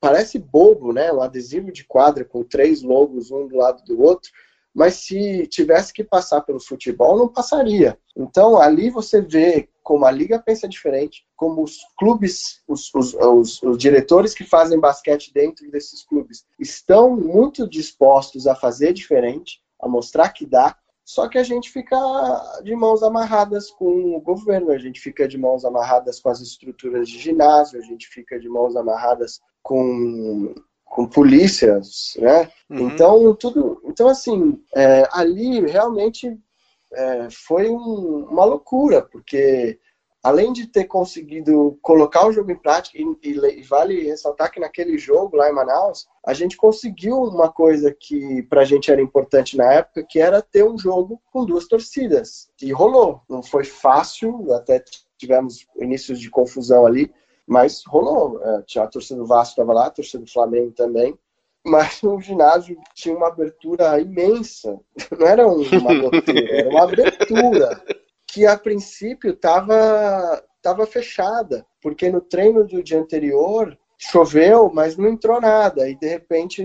Parece bobo, né? Um adesivo de quadra com três logos um do lado do outro, mas se tivesse que passar pelo futebol, não passaria. Então, ali você vê como a liga pensa diferente, como os clubes, os, os, os, os, diretores que fazem basquete dentro desses clubes estão muito dispostos a fazer diferente, a mostrar que dá, só que a gente fica de mãos amarradas com o governo, a gente fica de mãos amarradas com as estruturas de ginásio, a gente fica de mãos amarradas com com polícias, né? Uhum. Então tudo, então assim, é, ali realmente é, foi um, uma loucura, porque além de ter conseguido colocar o jogo em prática, e, e, vale ressaltar que naquele jogo lá em Manaus, a gente conseguiu uma coisa que pra gente era importante na época, que era ter um jogo com duas torcidas. E rolou. Não foi fácil, até tivemos inícios de confusão ali, mas rolou. É, tinha a torcida do Vasco estava lá, a torcida do Flamengo também. Mas o ginásio tinha uma abertura imensa. Não era uma goteira, era uma abertura que a princípio estava tava fechada, porque no treino do dia anterior choveu, mas não entrou nada. E de repente,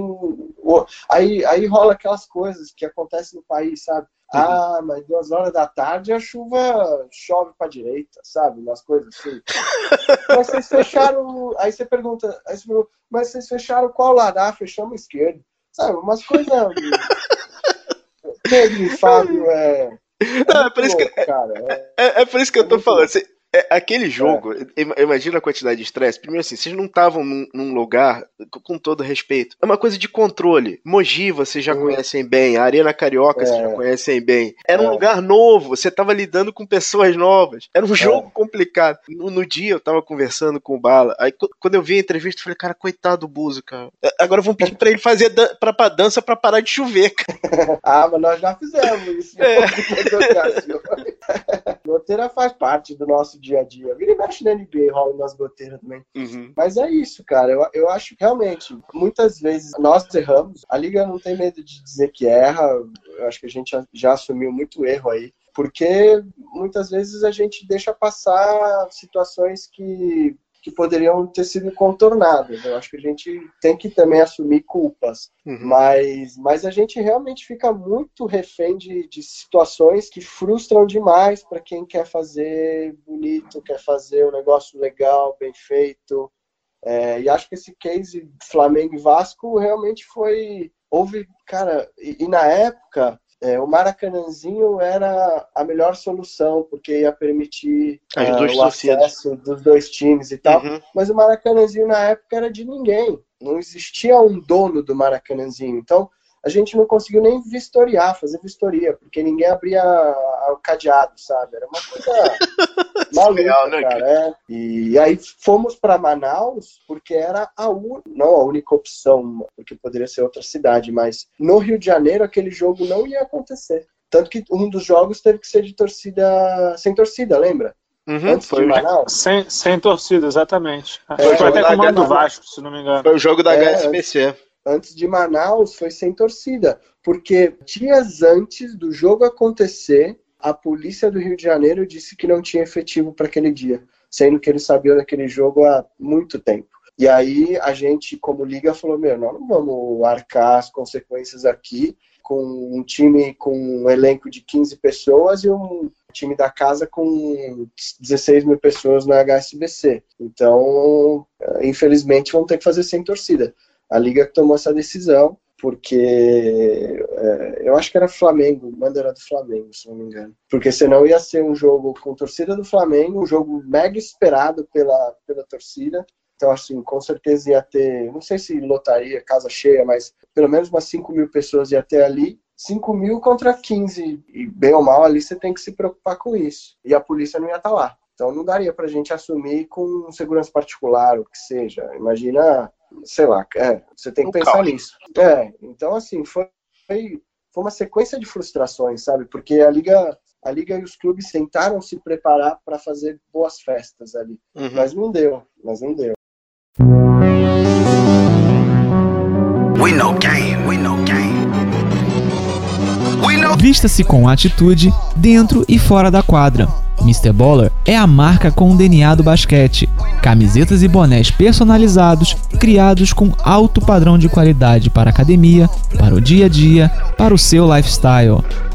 aí, aí rola aquelas coisas que acontecem no país, sabe? Ah, mas duas horas da tarde a chuva chove para direita, sabe? Umas coisas assim. mas vocês fecharam. Aí você pergunta, aí você pergunta, mas vocês fecharam qual lado? Ah, fechamos esquerdo. Sabe? Umas coisas. Pedro e Fábio é. Não, é, por isso que, cara, é, é, é, por isso que eu tô falando. Você, é, aquele jogo, é. imagina a quantidade de estresse. Primeiro assim, vocês não estavam num, num, lugar, com todo respeito, é uma coisa de controle. Mogi vocês já uhum. conhecem bem, a Arena Carioca é. vocês já conhecem bem. Era um é. lugar novo, você estava lidando com pessoas novas. Era um é. jogo complicado. No, no, dia eu tava conversando com o Bala, aí quando eu vi a entrevista eu falei, cara, coitado do Buzo, cara. Agora vamos pedir pra ele fazer dan pra, pra dança pra parar de chover, cara. ah, mas nós já fizemos isso. É. Goteira faz parte do nosso dia a dia. Vira e mexe na NBA, rola umas goteiras também. Uhum. Mas é isso, cara. Eu, eu acho que realmente, muitas vezes nós erramos. A liga não tem medo de dizer que erra. Eu acho que a gente já, já assumiu muito erro aí porque muitas vezes a gente deixa passar situações que que poderiam ter sido contornadas. Eu acho que a gente tem que também assumir culpas, uhum. mas, mas a gente realmente fica muito refém de, de situações que frustram demais para quem quer fazer bonito, quer fazer um negócio legal, bem feito. É, e acho que esse case Flamengo e Vasco realmente foi. Houve, cara, e, e na época é, o Maracanãzinho era a melhor solução, porque ia permitir uh, o acesso dos dois times e tal. Uhum. Mas o Maracanãzinho na época era de ninguém. Não existia um dono do Maracanãzinho. Então a gente não conseguiu nem vistoriar, fazer vistoria, porque ninguém abria o cadeado, sabe? Era uma coisa maluca, Real, né, cara. É. E aí fomos para Manaus, porque era a un... não a única opção, porque poderia ser outra cidade, mas no Rio de Janeiro aquele jogo não ia acontecer. Tanto que um dos jogos teve que ser de torcida sem torcida, lembra? Uhum, Antes foi de Manaus? Sem, sem torcida, exatamente. É, foi até comando do Vasco, se não me engano. Foi o jogo da é, HSBC antes de Manaus foi sem torcida, porque dias antes do jogo acontecer, a polícia do Rio de Janeiro disse que não tinha efetivo para aquele dia, sendo que eles sabiam daquele jogo há muito tempo. E aí a gente, como liga, falou: meu, nós não vamos arcar as consequências aqui com um time com um elenco de 15 pessoas e um time da casa com 16 mil pessoas na HSBC. Então, infelizmente, vão ter que fazer sem torcida a liga tomou essa decisão porque é, eu acho que era Flamengo, o mando era do Flamengo, se não me engano. Porque senão ia ser um jogo com torcida do Flamengo, um jogo mega esperado pela, pela torcida. Então, assim, com certeza ia ter, não sei se lotaria, casa cheia, mas pelo menos umas 5 mil pessoas ia ter ali. 5 mil contra 15, e bem ou mal ali você tem que se preocupar com isso. E a polícia não ia estar tá lá. Então não daria para a gente assumir com segurança particular, o que seja. Imagina sei lá, é, você tem que pensar nisso. É, então assim, foi, foi, foi uma sequência de frustrações, sabe? Porque a liga, a liga e os clubes tentaram se preparar para fazer boas festas ali, uhum. mas não deu, mas não deu. We know game, we know game. Vista-se com atitude dentro e fora da quadra. Mr. Baller é a marca com o DNA do basquete. Camisetas e bonés personalizados, criados com alto padrão de qualidade para a academia, para o dia a dia, para o seu lifestyle.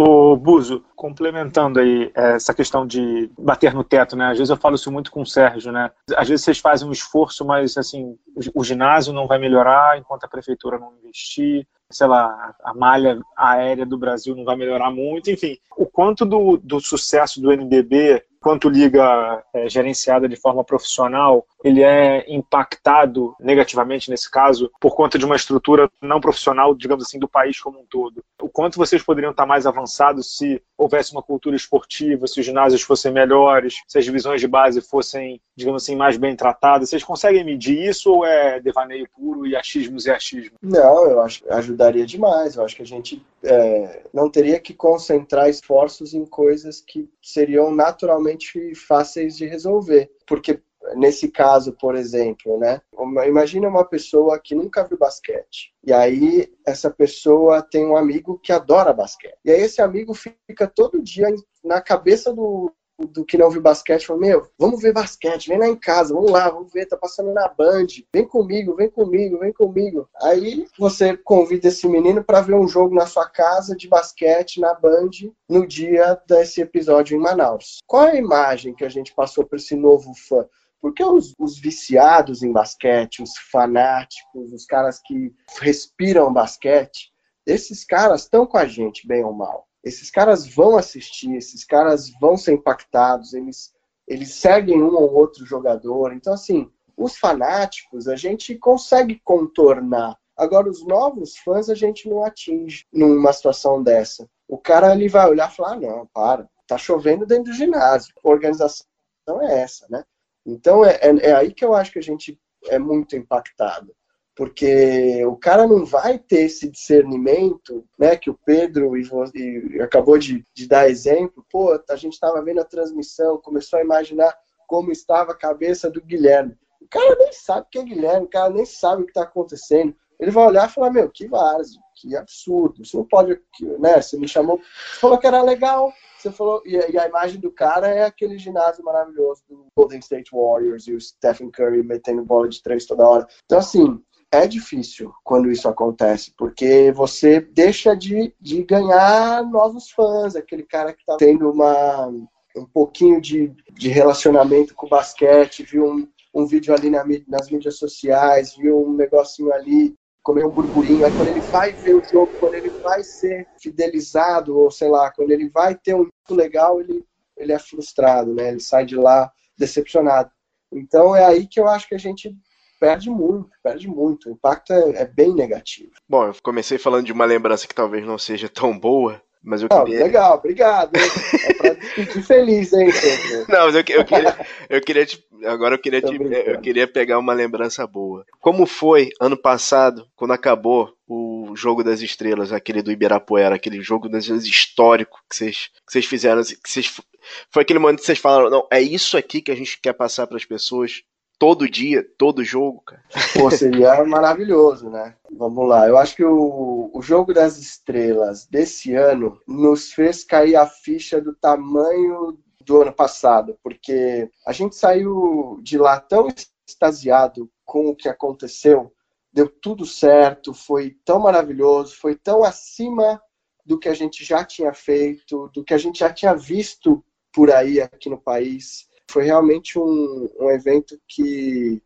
O Buzo, complementando aí é, essa questão de bater no teto, né? Às vezes eu falo isso muito com o Sérgio, né? Às vezes vocês fazem um esforço, mas assim, o ginásio não vai melhorar enquanto a prefeitura não investir sei lá, a malha aérea do Brasil não vai melhorar muito, enfim. O quanto do, do sucesso do NBB quanto liga é, gerenciada de forma profissional, ele é impactado negativamente nesse caso por conta de uma estrutura não profissional, digamos assim, do país como um todo. O quanto vocês poderiam estar mais avançados se houvesse uma cultura esportiva, se os ginásios fossem melhores, se as divisões de base fossem, digamos assim, mais bem tratadas. Vocês conseguem medir isso ou é devaneio puro e achismos e achismos? Não, eu acho que ajudaria demais. Eu acho que a gente é, não teria que concentrar esforços em coisas que seriam naturalmente fáceis de resolver. Porque nesse caso, por exemplo, né? Imagina uma pessoa que nunca viu basquete. E aí essa pessoa tem um amigo que adora basquete. E aí esse amigo fica todo dia na cabeça do, do que não viu basquete, falou, meu, vamos ver basquete, vem lá em casa, vamos lá, vamos ver, tá passando na Band, vem comigo, vem comigo, vem comigo. Aí você convida esse menino para ver um jogo na sua casa de basquete na Band no dia desse episódio em Manaus. Qual é a imagem que a gente passou para esse novo fã? Porque os, os, viciados em basquete, os fanáticos, os caras que respiram basquete, esses caras estão com a gente, bem ou mal esses caras vão assistir, esses caras vão ser impactados, eles, eles seguem um ou outro jogador. Então, assim, os fanáticos a gente consegue contornar. Agora, os novos fãs a gente não atinge numa situação dessa. O cara ele vai olhar e falar: ah, não, para, tá chovendo dentro do ginásio. A organização é essa, né? Então, é, é, é aí que eu acho que a gente é muito impactado porque o cara não vai ter esse discernimento, né, que o Pedro e, e acabou de, de, dar exemplo, pô, a gente estava vendo a transmissão, começou a imaginar como estava a cabeça do Guilherme. O cara nem sabe quem é Guilherme, o cara nem sabe o que está acontecendo. Ele vai olhar e falar, meu, que várzea, que absurdo, você não pode, né, você me chamou, você falou que era legal, você falou, e, a imagem do cara é aquele ginásio maravilhoso do Golden State Warriors e o Stephen Curry metendo bola de três toda hora. Então, assim, é difícil quando isso acontece, porque você deixa de, de ganhar novos fãs, aquele cara que está tendo uma, um pouquinho de, de relacionamento com o basquete, viu um, um vídeo ali na, nas mídias sociais, viu um negocinho ali, comer um burburinho, aí quando ele vai ver o jogo, quando ele vai ser fidelizado, ou sei lá, quando ele vai ter um jogo legal, ele, ele é frustrado, né? Ele sai de lá decepcionado. Então é aí que eu acho que a gente perde muito, perde muito. O impacto é, é, bem negativo. Bom, eu comecei falando de uma lembrança que talvez não seja tão boa, mas eu não, queria... Legal, obrigado. É pra despedir feliz, hein? Não, mas eu, eu queria, eu queria te, agora eu queria, te, eu queria pegar uma lembrança boa. Como foi ano passado, quando acabou o jogo das estrelas, aquele do Ibirapuera, aquele jogo das estrelas histórico que vocês, que vocês fizeram, que vocês, foi aquele momento que vocês falaram, não, é isso aqui que a gente quer passar para as pessoas todo dia, todo jogo, cara. Pô, seria maravilhoso, né? Vamos lá. Eu acho que o, o jogo das estrelas desse ano nos fez cair a ficha do tamanho do ano passado, porque a gente saiu de lá tão extasiado com o que aconteceu, deu tudo certo, foi tão maravilhoso, foi tão acima do que a gente já tinha feito, do que a gente já tinha visto por aí aqui no país foi realmente um, um evento que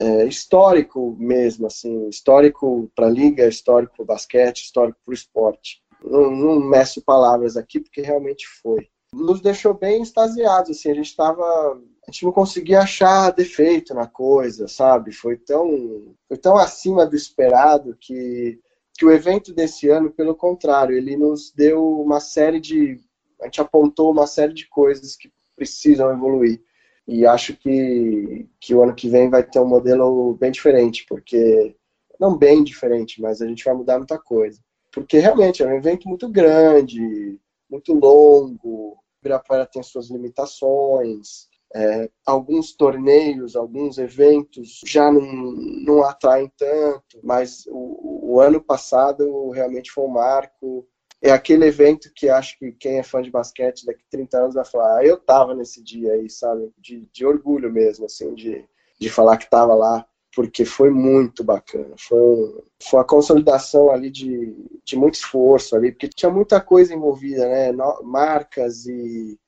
é histórico mesmo, assim, histórico para a liga, histórico para o basquete, histórico para o esporte. não, não meço palavras aqui, porque realmente foi. Nos deixou bem extasiados, assim, a gente estava a gente não conseguia achar defeito na coisa, sabe? Foi tão, foi tão acima do esperado que, que o evento desse ano, pelo contrário, ele nos deu uma série de. A gente apontou uma série de coisas que precisam evoluir. E acho que, que o ano que vem vai ter um modelo bem diferente, porque. Não bem diferente, mas a gente vai mudar muita coisa. Porque realmente é um evento muito grande, muito longo, Ibirapuera tem suas limitações, é, alguns torneios, alguns eventos já não, não atraem tanto, mas o, o, ano passado realmente foi um marco. É aquele evento que acho que quem é fã de basquete daqui a 30 anos vai falar, ah, eu tava nesse dia aí, sabe? De, de orgulho mesmo, assim, de, de falar que tava lá, porque foi muito bacana. Foi, foi a consolidação ali de, de muito esforço ali, porque tinha muita coisa envolvida, né? Marcas e.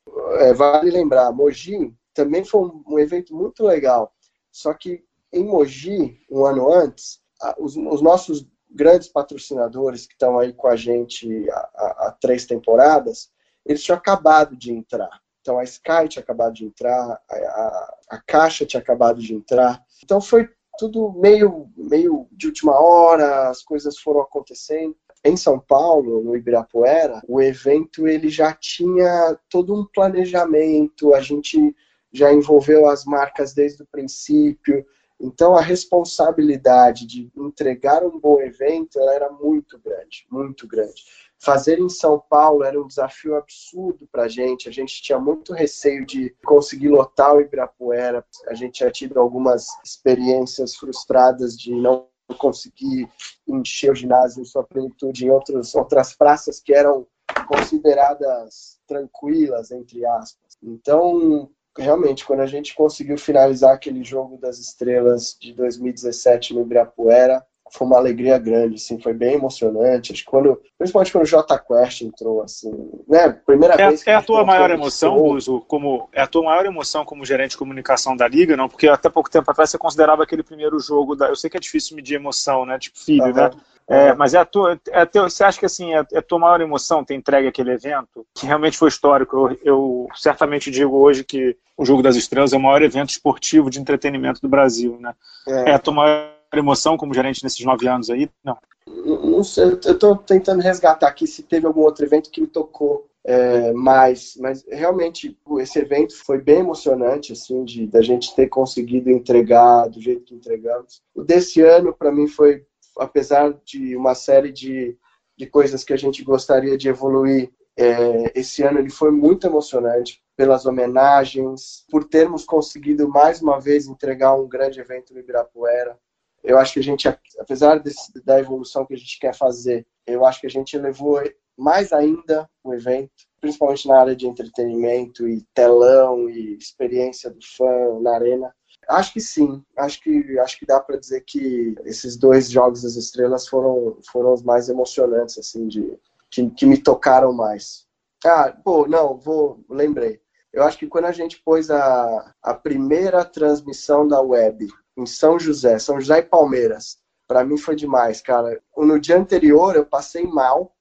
É, vale lembrar, Mogi também foi um, evento muito legal. Só que em Mogi, um ano antes, os, os nossos grandes patrocinadores que estão aí com a gente há, há, três temporadas, eles tinham acabado de entrar. Então a Sky tinha acabado de entrar, a, a, a Caixa tinha acabado de entrar. Então foi tudo meio, meio de última hora, as coisas foram acontecendo. Em São Paulo, no Ibirapuera, o evento ele já tinha todo um planejamento, a gente já envolveu as marcas desde o princípio. Então, a responsabilidade de entregar um bom evento era muito grande, muito grande. Fazer em São Paulo era um desafio absurdo para a gente. A gente tinha muito receio de conseguir lotar o Ibirapuera. A gente tinha tido algumas experiências frustradas de não conseguir encher o ginásio em sua plenitude em outros, outras praças que eram consideradas tranquilas, entre aspas. Então, realmente, quando a gente conseguiu finalizar aquele jogo das estrelas de 2017 no Ibirapuera, foi uma alegria grande, assim, foi bem emocionante. Acho que quando, principalmente quando o J Quest entrou, assim, né? Primeira é, vez. é a tua maior emoção, Buzo, como é a tua maior emoção como gerente de comunicação da liga, não? Porque até pouco tempo atrás você considerava aquele primeiro jogo da. Eu sei que é difícil medir emoção, né? Tipo filho, uhum. né? É, mas é a tua, é a tua, você acha que assim, é, é a tua maior emoção ter entregue aquele evento, que realmente foi histórico? Eu, eu, certamente digo hoje que o Jogo das Estrelas é o maior evento esportivo de entretenimento do Brasil, né? É, é a tua maior emoção como gerente nesses nove anos aí? Não. Não sei, eu estou tentando resgatar aqui se teve algum outro evento que me tocou é, mais, mas realmente esse evento foi bem emocionante, assim, de da gente ter conseguido entregar do jeito que entregamos. O desse ano, para mim, foi apesar de uma série de, de coisas que a gente gostaria de evoluir, é, esse ano ele foi muito emocionante pelas homenagens, por termos conseguido mais uma vez entregar um grande evento no Ibirapuera. Eu acho que a gente, apesar desse, da evolução que a gente quer fazer, eu acho que a gente elevou mais ainda o evento, principalmente na área de entretenimento e telão e experiência do fã na arena. Acho que sim. Acho que acho que dá para dizer que esses dois jogos das estrelas foram foram os mais emocionantes assim de que, que me tocaram mais. Ah, pô, não, vou lembrei. Eu acho que quando a gente pôs a, a primeira transmissão da web em São José, São José e Palmeiras, para mim foi demais, cara. No dia anterior eu passei mal,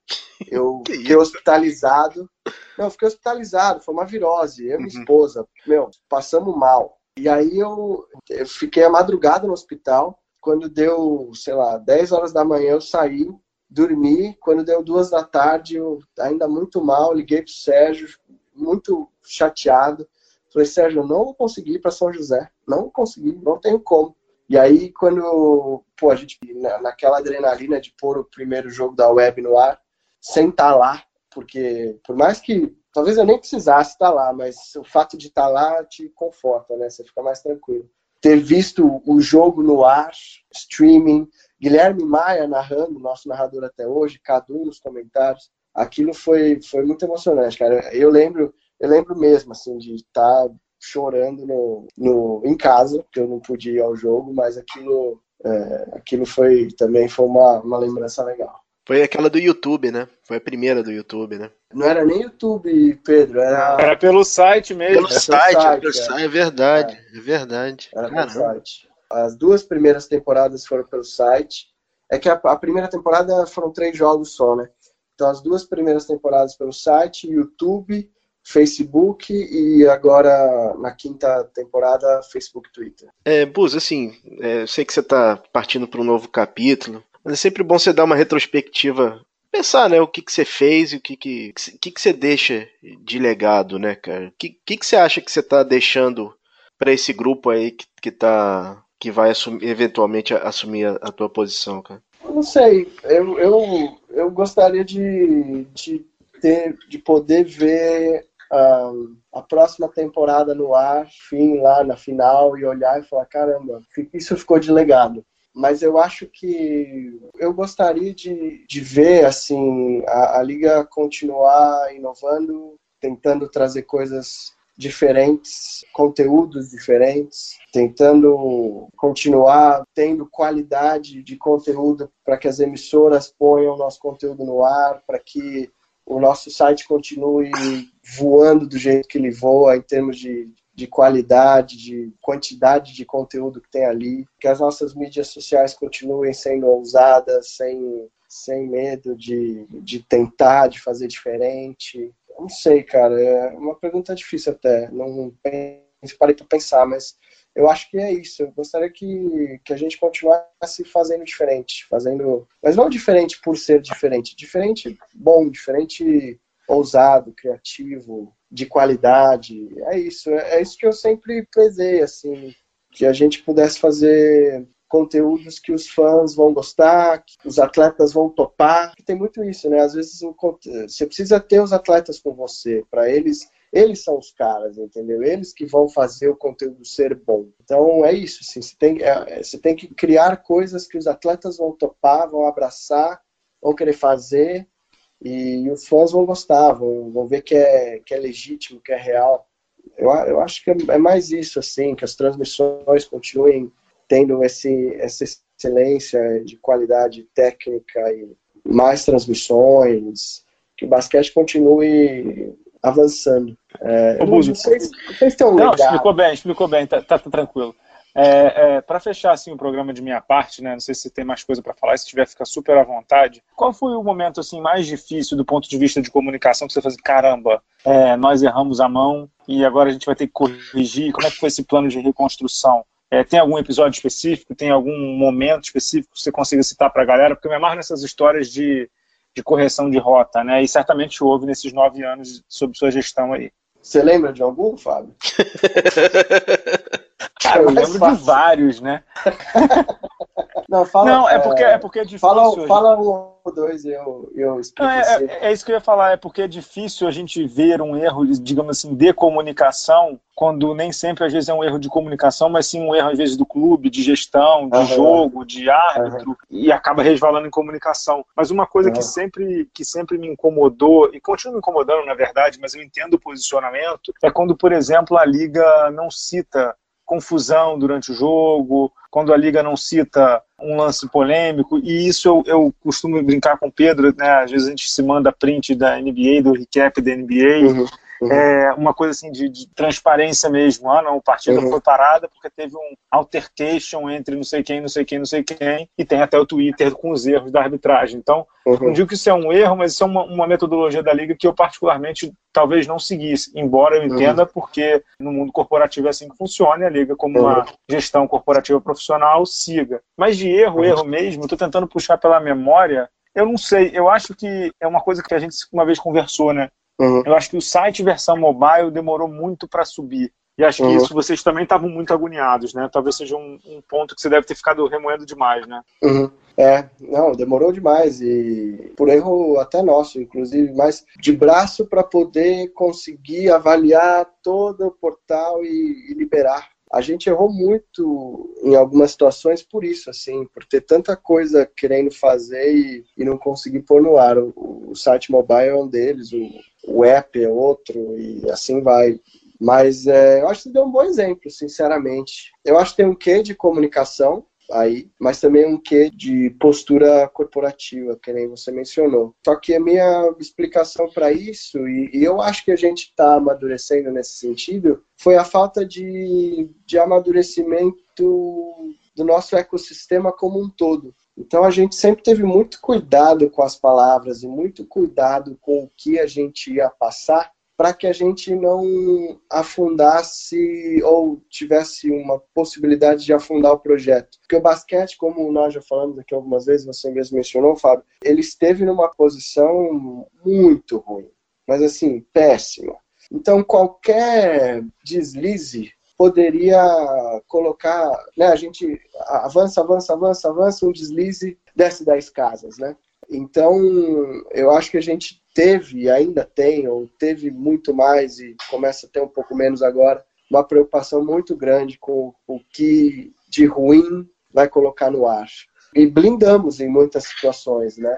eu fiquei hospitalizado. Não, eu fiquei hospitalizado, foi uma virose. Eu e minha uhum. esposa, meu, passamos mal. E aí eu, eu fiquei a madrugada no hospital. Quando deu, sei lá, 10 horas da manhã eu saí, dormi. Quando deu duas da tarde, eu ainda muito mal, liguei pro Sérgio, muito chateado. Falei, Sérgio, eu não vou conseguir ir para São José. Não consegui, não tenho como. E aí, quando, pô, a gente, naquela adrenalina de pôr o primeiro jogo da web no ar, sem estar tá lá, porque por mais que talvez eu nem precisasse estar lá, mas o fato de estar lá te conforta, né? Você fica mais tranquilo. Ter visto o jogo no ar, streaming, Guilherme Maia narrando, nosso narrador até hoje, Cadu nos comentários, aquilo foi, foi muito emocionante, cara. Eu lembro, eu lembro mesmo, assim, de estar chorando no, no, em casa, porque eu não podia ir ao jogo, mas aquilo, é, aquilo foi também foi uma, uma lembrança legal. Foi aquela do YouTube, né? Foi a primeira do YouTube, né? Não era nem YouTube, Pedro, era. Era pelo site mesmo. Pelo site, site, pelo site, é. é verdade, é, é verdade. Era pelo site. As duas primeiras temporadas foram pelo site. É que a, a, primeira temporada foram três jogos só, né? Então, as duas primeiras temporadas pelo site, YouTube, Facebook e agora na quinta temporada Facebook e Twitter. É, Buz, assim, é, eu sei que você está partindo para um novo capítulo, mas é sempre bom você dar uma retrospectiva, pensar, né, o que, que você fez e o que que, que, que você deixa de legado, né, cara? O que, que, que você acha que você está deixando para esse grupo aí que, que tá que vai assumir, eventualmente assumir a, a tua posição, cara? não sei, eu, eu, eu gostaria de, de ter, de poder ver um, a próxima temporada no ar, fim lá na final e olhar e falar caramba, isso ficou de legado. Mas eu acho que eu gostaria de, de ver assim a, a liga continuar inovando, tentando trazer coisas diferentes, conteúdos diferentes, tentando continuar tendo qualidade de conteúdo para que as emissoras ponham nosso conteúdo no ar, para que o nosso site continue voando do jeito que ele voa em termos de, de qualidade, de quantidade de conteúdo que tem ali, que as nossas mídias sociais continuem sendo ousadas, sem, sem medo de, de tentar, de fazer diferente. Não sei, cara, é uma pergunta difícil até, não parei para pensar, mas eu acho que é isso. Eu gostaria que, que a gente continuasse fazendo diferente, fazendo, mas não diferente por ser diferente, diferente bom, diferente ousado, criativo, de qualidade. É isso, é, é isso que eu sempre prezei, assim, que a gente pudesse fazer conteúdos que os fãs vão gostar, que os atletas vão topar. Tem muito isso, né? Às vezes você precisa ter os atletas com você para eles eles são os caras, entendeu? Eles que vão fazer o conteúdo ser bom. Então é isso, assim, você tem, é, é, você tem que criar coisas que os atletas vão topar, vão abraçar, vão querer fazer e os fãs vão gostar, vão, vão ver que é, que é legítimo, que é real. Eu, eu acho que é mais isso, assim, que as transmissões continuem tendo esse, essa excelência de qualidade técnica e mais transmissões, que o basquete continue avançando. É, Ô, não, sei, não sei se tem um Não, explicou bem, explicou bem, tá, tá, tá tranquilo. É, é, para fechar assim o programa de minha parte, né? Não sei se tem mais coisa para falar. Se tiver, fica super à vontade. Qual foi o momento assim mais difícil do ponto de vista de comunicação que você faz? Caramba, é, nós erramos a mão e agora a gente vai ter que corrigir. Como é que foi esse plano de reconstrução? É, tem algum episódio específico? Tem algum momento específico que você consiga citar para a galera? Porque eu me amarro nessas histórias de de correção de rota, né? E certamente houve nesses nove anos sob sua gestão aí. Você lembra de algum, Fábio? Cara, eu lembro fácil. de vários, né? Não, fala, não é, porque, é porque é difícil. Fala, fala um ou dois e eu, eu explico. Não, é, é, é, isso que eu ia falar, é porque é difícil a gente ver um erro, digamos assim, de comunicação, quando nem sempre às vezes é um erro de comunicação, mas sim um erro às vezes do clube, de gestão, de uhum. jogo, de árbitro, uhum. e acaba resvalando em comunicação. Mas uma coisa uhum. que, sempre, que sempre me incomodou, e continua me incomodando na verdade, mas eu entendo o posicionamento, é quando, por exemplo, a liga não cita confusão durante o jogo, quando a liga não cita um lance polêmico, e isso eu, eu costumo brincar com o Pedro, né? Às vezes a gente se manda print da NBA, do recap da NBA, uhum. Uhum. É uma coisa assim de, de, transparência mesmo. Ah, não, o partido uhum. foi parada porque teve um altercation entre não sei quem, não sei quem, não sei quem, e tem até o Twitter com os erros da arbitragem. Então, uhum. não digo que isso é um erro, mas isso é uma, uma, metodologia da liga que eu particularmente talvez não seguisse, embora eu entenda uhum. porque no mundo corporativo é assim que funciona, e a liga como uma uhum. gestão corporativa profissional siga. Mas de erro, uhum. erro mesmo, estou tentando puxar pela memória eu não sei, eu acho que é uma coisa que a gente uma vez conversou, né? Uhum. Eu acho que o site versão mobile demorou muito para subir. E acho que uhum. isso vocês também estavam muito agoniados, né? Talvez seja um, um, ponto que você deve ter ficado remoendo demais, né? Uhum. É, não, demorou demais e por erro até nosso, inclusive, mas de braço para poder conseguir avaliar todo o portal e, e liberar a gente errou muito em algumas situações por isso, assim, por ter tanta coisa querendo fazer e, e não conseguir pôr no ar. O, o, site mobile é um deles, o, o app é outro e assim vai. Mas é, eu acho que deu um bom exemplo, sinceramente. Eu acho que tem um quê de comunicação, aí, mas também um quê de postura corporativa, que nem você mencionou. Só que a minha explicação para isso, e, e, eu acho que a gente está amadurecendo nesse sentido, foi a falta de, de amadurecimento do nosso ecossistema como um todo. Então a gente sempre teve muito cuidado com as palavras e muito cuidado com o que a gente ia passar para que a gente não afundasse ou tivesse uma possibilidade de afundar o projeto. Porque o basquete, como nós já falamos aqui algumas vezes, você mesmo mencionou, Fábio, ele esteve numa posição muito ruim, mas assim, péssima. Então qualquer deslize poderia colocar, né, a gente avança, avança, avança, avança, um deslize, desce 10 casas, né? Então, eu acho que a gente teve, ainda tem, ou teve muito mais, e começa a ter um pouco menos agora, uma preocupação muito grande com o que de ruim vai colocar no ar. E blindamos em muitas situações, né?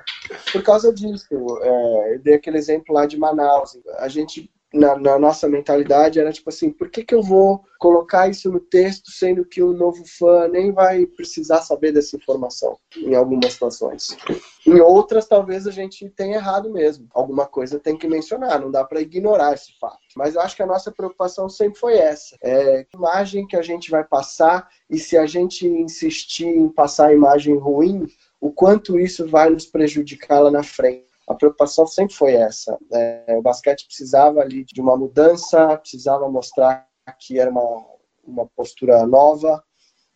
Por causa disso, é, eu dei aquele exemplo lá de Manaus. A gente na, na, nossa mentalidade era tipo assim, por que, que eu vou colocar isso no texto, sendo que o novo fã nem vai precisar saber dessa informação, em algumas situações. Em outras, talvez a gente tenha errado mesmo. Alguma coisa tem que mencionar, não dá para ignorar esse fato. Mas eu acho que a nossa preocupação sempre foi essa. É a imagem que a gente vai passar, e se a gente insistir em passar a imagem ruim, o quanto isso vai nos prejudicar lá na frente a preocupação sempre foi essa. É, o basquete precisava ali de uma mudança, precisava mostrar que era uma, uma postura nova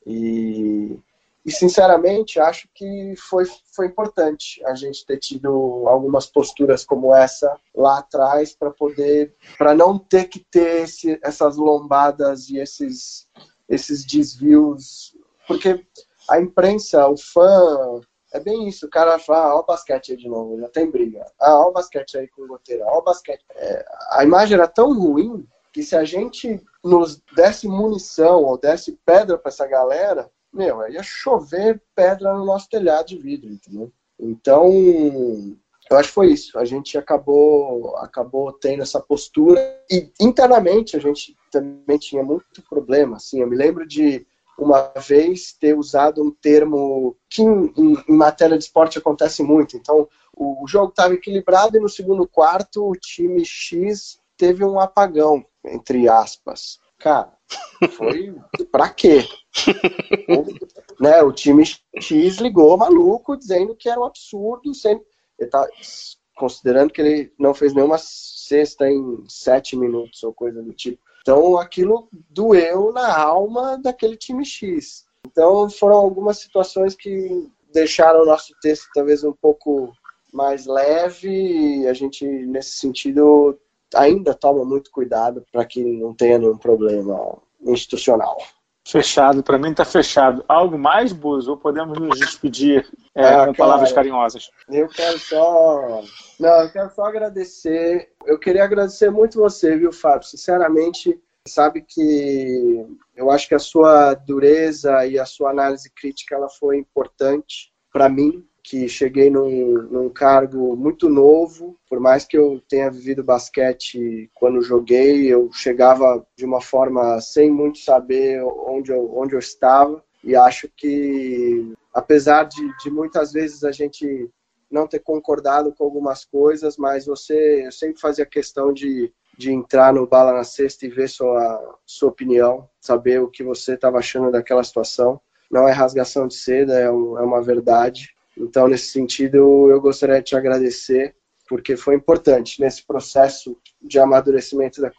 e, e sinceramente acho que foi, foi importante a gente ter tido algumas posturas como essa lá atrás para poder para não ter que ter esse, essas lombadas e esses esses desvios porque a imprensa o fã é bem isso, o cara fala, ah, ó o basquete aí de novo, já tem briga. Ah, ó o basquete aí com o goteira, ó o basquete. É, a imagem era tão ruim que se a gente nos desse munição ou desse pedra para essa galera, meu, ia chover pedra no nosso telhado de vidro, entendeu? Então, eu acho que foi isso. A gente acabou, acabou tendo essa postura e internamente a gente também tinha muito problema. Assim, eu me lembro de uma vez ter usado um termo que em, em, em matéria de esporte acontece muito. Então, o, o jogo estava equilibrado e no segundo quarto o time X teve um apagão, entre aspas. Cara, foi pra quê? o, né, o time X ligou maluco, dizendo que era um absurdo, sempre, ele tá, considerando que ele não fez nenhuma cesta em sete minutos ou coisa do tipo. Então aquilo doeu na alma daquele time X. Então foram algumas situações que deixaram o nosso texto talvez um pouco mais leve. A gente, nesse sentido, ainda toma muito cuidado para que não tenha nenhum problema institucional. Fechado, para mim está fechado. Algo mais, Buzo, ou podemos nos despedir é, ah, com cara, palavras carinhosas? Eu quero só. Não, eu quero só agradecer. Eu queria agradecer muito você, viu, Fábio? Sinceramente, sabe que eu acho que a sua dureza e a sua análise crítica ela foi importante para mim que cheguei num, num, cargo muito novo, por mais que eu tenha vivido basquete quando joguei, eu chegava de uma forma sem muito saber onde eu, onde eu estava, e acho que, apesar de, de muitas vezes a gente não ter concordado com algumas coisas, mas você eu sempre fazia questão de, de entrar no Bala na Sexta e ver sua, sua opinião, saber o que você estava achando daquela situação. Não é rasgação de seda, é, um, é uma verdade. Então, nesse sentido, eu gostaria de te agradecer, porque foi importante nesse processo de amadurecimento da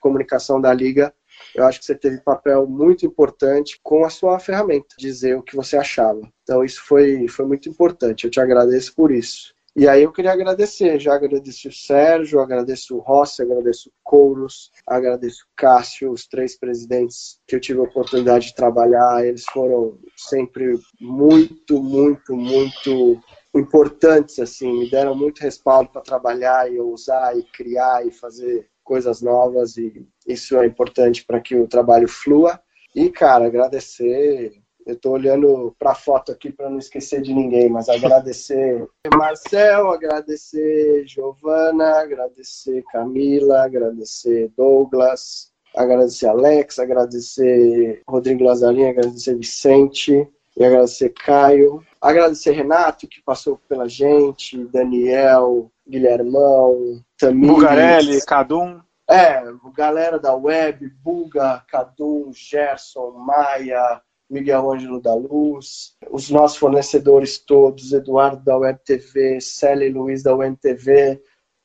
comunicação da Liga. Eu acho que você teve papel muito importante com a sua ferramenta, dizer o que você achava. Então, isso foi, foi muito importante. Eu te agradeço por isso. E aí eu queria agradecer, já agradeço o Sérgio, agradeço o Rossi, agradeço o Couros, agradeço o Cássio, os três presidentes que eu tive a oportunidade de trabalhar, eles foram sempre muito, muito, muito importantes, assim, me deram muito respaldo para trabalhar e usar e criar e fazer coisas novas e isso é importante para que o trabalho flua. E, cara, agradecer eu estou olhando para a foto aqui para não esquecer de ninguém, mas agradecer Marcel, agradecer Giovana, agradecer Camila, agradecer Douglas, agradecer Alex, agradecer Rodrigo Lazarinho, agradecer Vicente e agradecer Caio, agradecer Renato que passou pela gente, Daniel, Guilhermão, Tamires, Bugarelli, Cadum. É, galera da web, Buga, Cadum, Gerson, Maia, Miguel Ângelo da Luz, os nossos fornecedores todos, Eduardo da Web TV, Célia e Luiz da Web TV,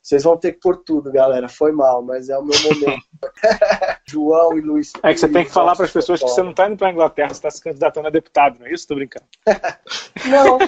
vocês vão ter que pôr tudo, galera. Foi mal, mas é o meu momento. João e Luiz. É que você tem que falar para as pessoas que você não está indo para a Inglaterra, você está se candidatando a deputado, não é isso? Estou brincando. não,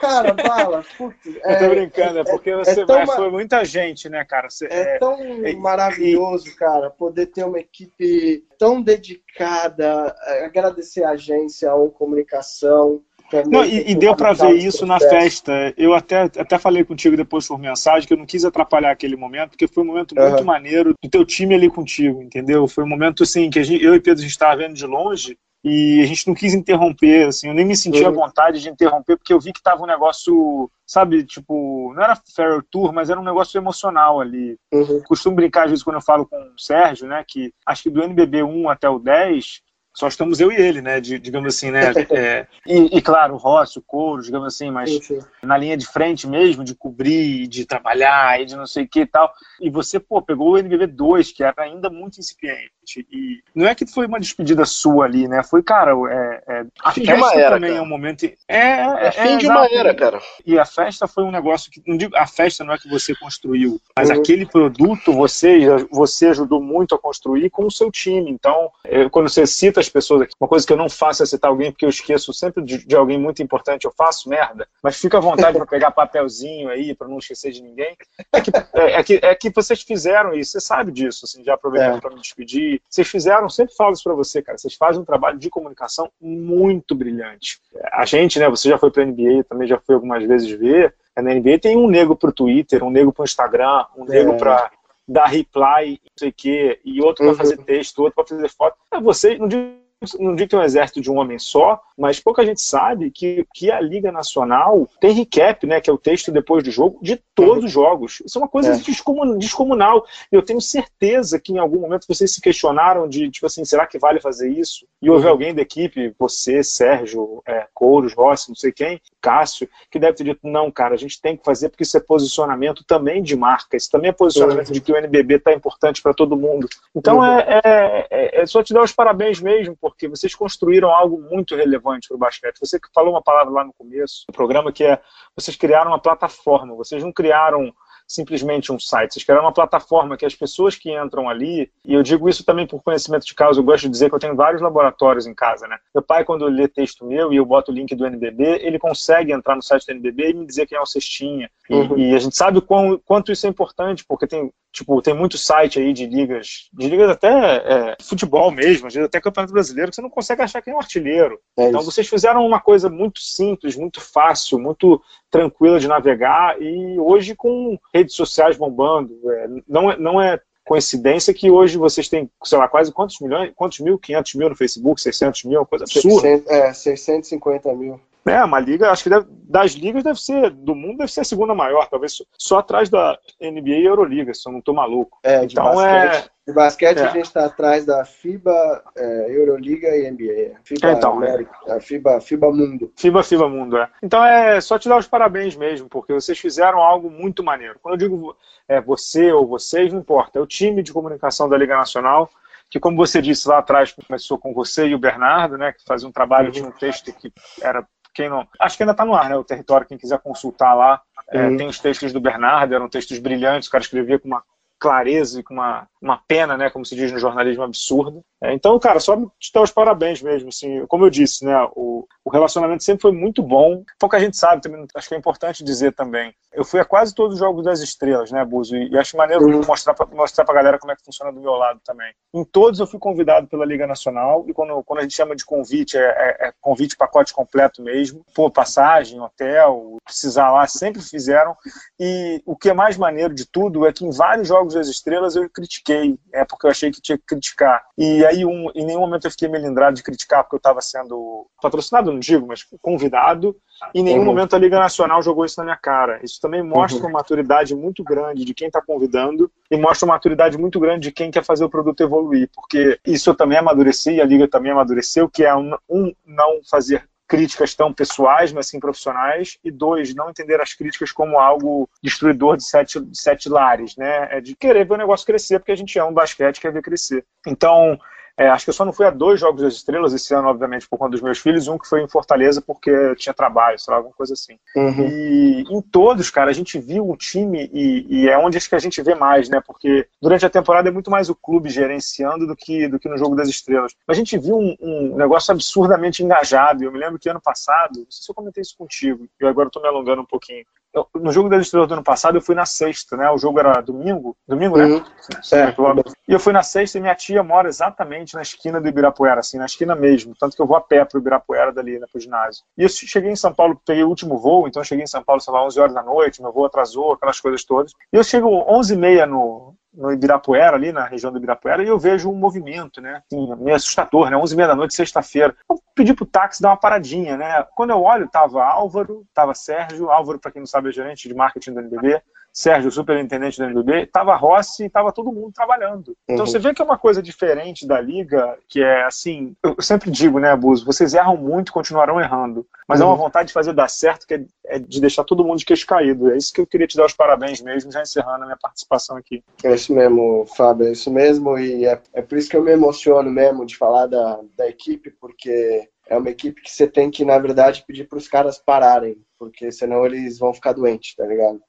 cara, bala. Putz, é, Estou brincando, é, é porque você é vai, foi muita gente, né, cara? Você, é, é tão maravilhoso, e... cara, poder ter uma equipe tão dedicada, agradecer a agência, a Comunicação não, e, e deu para ver isso na festa. Eu até, até falei contigo depois por mensagem que eu não quis atrapalhar aquele momento, porque foi um momento muito uhum. maneiro do teu time ali contigo, entendeu? Foi um momento assim que gente, eu e Pedro a gente estava vendo de longe e a gente não quis interromper, assim, eu nem me senti uhum. à vontade de interromper, porque eu vi que tava um negócio, sabe, tipo, não era fair tour, mas era um negócio emocional ali. Uhum. Costumo brincar às vezes quando eu falo com o Sérgio, né, que acho que do NBB 1 até o 10, só estamos eu e ele, né? De, digamos assim, né? É, e, e, claro, o Rossi, o Couro, digamos assim, mas sim, sim. na linha de frente mesmo, de cobrir, de trabalhar e de não sei o que e tal. E você, pô, pegou o NBB 2, que era ainda muito incipiente. E não é que foi uma despedida sua ali, né? Foi, cara, é, é a fim festa era, também cara. é um momento. É, é, é fim de uma era, cara. E a festa foi um negócio que. Não digo, a festa não é que você construiu, mas uhum. aquele produto você, você ajudou muito a construir com o seu time. Então, quando você cita as pessoas aqui. Uma coisa que eu não faço é citar alguém, porque eu esqueço sempre de, de alguém muito importante. Eu faço merda, mas fica à vontade para pegar papelzinho aí, para não esquecer de ninguém. É que, é, é, que, é que vocês fizeram isso, você sabe disso, assim, já aproveitando é. para me despedir. Vocês fizeram, sempre falo isso para você, cara, vocês fazem um trabalho de comunicação muito brilhante. A gente, né, você já foi para a NBA, também já foi algumas vezes ver, na NBA tem um nego para o Twitter, um nego para o Instagram, um nego é. para dar reply, não sei o quê, e outro uhum. para fazer texto, outro para fazer foto. É você, não digo não digo que é um exército de um homem só, mas pouca gente sabe que, que a Liga Nacional tem recap, né, que é o texto depois do jogo, de todos os jogos. Isso é uma coisa é. descomunal. E eu tenho certeza que em algum momento vocês se questionaram de, tipo assim, será que vale fazer isso? E houve uhum. alguém da equipe, você, Sérgio, é, Couros, Rossi, não sei quem, Cássio, que deve ter dito, não, cara, a gente tem que fazer porque isso é posicionamento também de marca, isso também é posicionamento uhum. de que o NBB está importante para todo mundo. Então uhum. é, é, é, é, só te dar os parabéns mesmo, porque vocês construíram algo muito relevante para o basquete. Você que falou uma palavra lá no começo do programa que é, vocês criaram uma plataforma, vocês não criaram simplesmente um site. Vocês criaram uma plataforma que as pessoas que entram ali, e eu digo isso também por conhecimento de causa, eu gosto de dizer que eu tenho vários laboratórios em casa, né? Meu pai, quando lê texto meu e eu boto o link do NBB, ele consegue entrar no site do NBB e me dizer quem é o Cestinha. E, uhum. e a gente sabe quão, quanto isso é importante, porque tem, tipo, tem muito site aí de ligas, de ligas até é, futebol mesmo, às vezes até campeonato brasileiro, que você não consegue achar quem é um artilheiro. É então vocês fizeram uma coisa muito simples, muito fácil, muito tranquila de navegar e hoje com redes sociais bombando, é, não, é, não é coincidência que hoje vocês têm, sei lá, quase quantos milhões, quantos mil, 500 mil no Facebook, 600 mil, uma coisa absurda. 600, é, 650 mil. É, uma liga, acho que deve, das ligas deve ser, do mundo deve ser a segunda maior, talvez só atrás da NBA e Euroliga, se eu não tô maluco. É, então basquete, é. De basquete é. a gente está atrás da FIBA, é, Euroliga e NBA. FIBA então, América, é. FIBA, FIBA Mundo. FIBA, FIBA Mundo, é. Então é só te dar os parabéns mesmo, porque vocês fizeram algo muito maneiro. Quando eu digo é, você ou vocês, não importa, é o time de comunicação da Liga Nacional que como você disse lá atrás, começou com você e o Bernardo, né, que fazia um trabalho, de um texto que era quem não. Acho que ainda está no ar, né? O território, quem quiser consultar lá. É, tem os textos do Bernardo, eram textos brilhantes, o cara escrevia com uma clareza e com uma, uma pena, né, como se diz no jornalismo, absurda. É, então, cara, só te dar os parabéns mesmo, assim, como eu disse, né, o, o relacionamento sempre foi muito bom. Pouca gente sabe, também, acho que é importante dizer também. Eu fui a quase todos os Jogos das Estrelas, né, Buzo, e, e acho maneiro uhum. mostrar, pra, mostrar pra galera como é que funciona do meu lado também. Em todos eu fui convidado pela Liga Nacional, e quando, quando a gente chama de convite, é, é, é convite pacote completo mesmo, pô, passagem, hotel, precisar lá, sempre fizeram, e o que é mais maneiro de tudo é que em vários Jogos das Estrelas eu critiquei, é porque eu achei que tinha que criticar. E aí um, em nenhum momento eu fiquei melindrado de criticar porque eu estava sendo patrocinado, não digo, mas convidado. E em nenhum uhum. momento a Liga Nacional jogou isso na minha cara. Isso também mostra uhum. uma maturidade muito grande de quem está convidando e mostra uma maturidade muito grande de quem quer fazer o produto evoluir, porque isso eu também amadureci e a Liga também amadureceu, que é um, um não fazer críticas tão pessoais, mas sim profissionais, e dois, não entender as críticas como algo destruidor de sete, de sete lares, né? É de querer ver o negócio crescer, porque a gente ama um basquete quer ver crescer. Então, É, acho que eu só não fui a dois Jogos das Estrelas esse ano, obviamente, por conta dos meus filhos, um que foi em Fortaleza porque tinha trabalho, sei lá, alguma coisa assim. Uhum. E em todos, cara, a gente viu o time e, e, é onde acho que a gente vê mais, né? Porque durante a temporada é muito mais o clube gerenciando do que, do que no Jogo das Estrelas. Mas a gente viu um, um negócio absurdamente engajado. Eu me lembro que ano passado, não sei se eu comentei isso contigo, eu agora estou me alongando um pouquinho no jogo das estrelas do ano passado eu fui na sexta, né? O jogo era domingo, domingo, né? Uhum. Certo. E eu fui na sexta e minha tia mora exatamente na esquina do Ibirapuera, assim, na esquina mesmo. Tanto que eu vou a pé pro Ibirapuera dali, né, pro ginásio. E eu cheguei em São Paulo, peguei o último voo, então eu cheguei em São Paulo, sei lá, 11 horas da noite, meu voo atrasou, aquelas coisas todas. E eu chego 11h30 no, no Ibirapuera, ali na região do Ibirapuera, e eu vejo um movimento, né? Assim, meio assustador, né? 11 h da noite, sexta-feira. Eu pedi pro táxi dar uma paradinha, né? Quando eu olho, tava Álvaro, tava Sérgio, Álvaro, para quem não sabe, é gerente de marketing do NBB, Sérgio, superintendente do NBB, tava Rossi e tava todo mundo trabalhando. Então uhum. você vê que é uma coisa diferente da liga, que é assim, eu sempre digo, né, Abuso, vocês erram muito e continuarão errando, mas uhum. é uma uhum. vontade de fazer dar certo, que é, é, de deixar todo mundo de queixo caído. É isso que eu queria te dar os parabéns mesmo, já encerrando a minha participação aqui. É isso mesmo, Fábio, é isso mesmo, e é, é por isso que eu me emociono mesmo de falar da, da equipe, porque é uma equipe que você tem que, na verdade, pedir para os caras pararem, porque senão eles vão ficar doentes, tá ligado?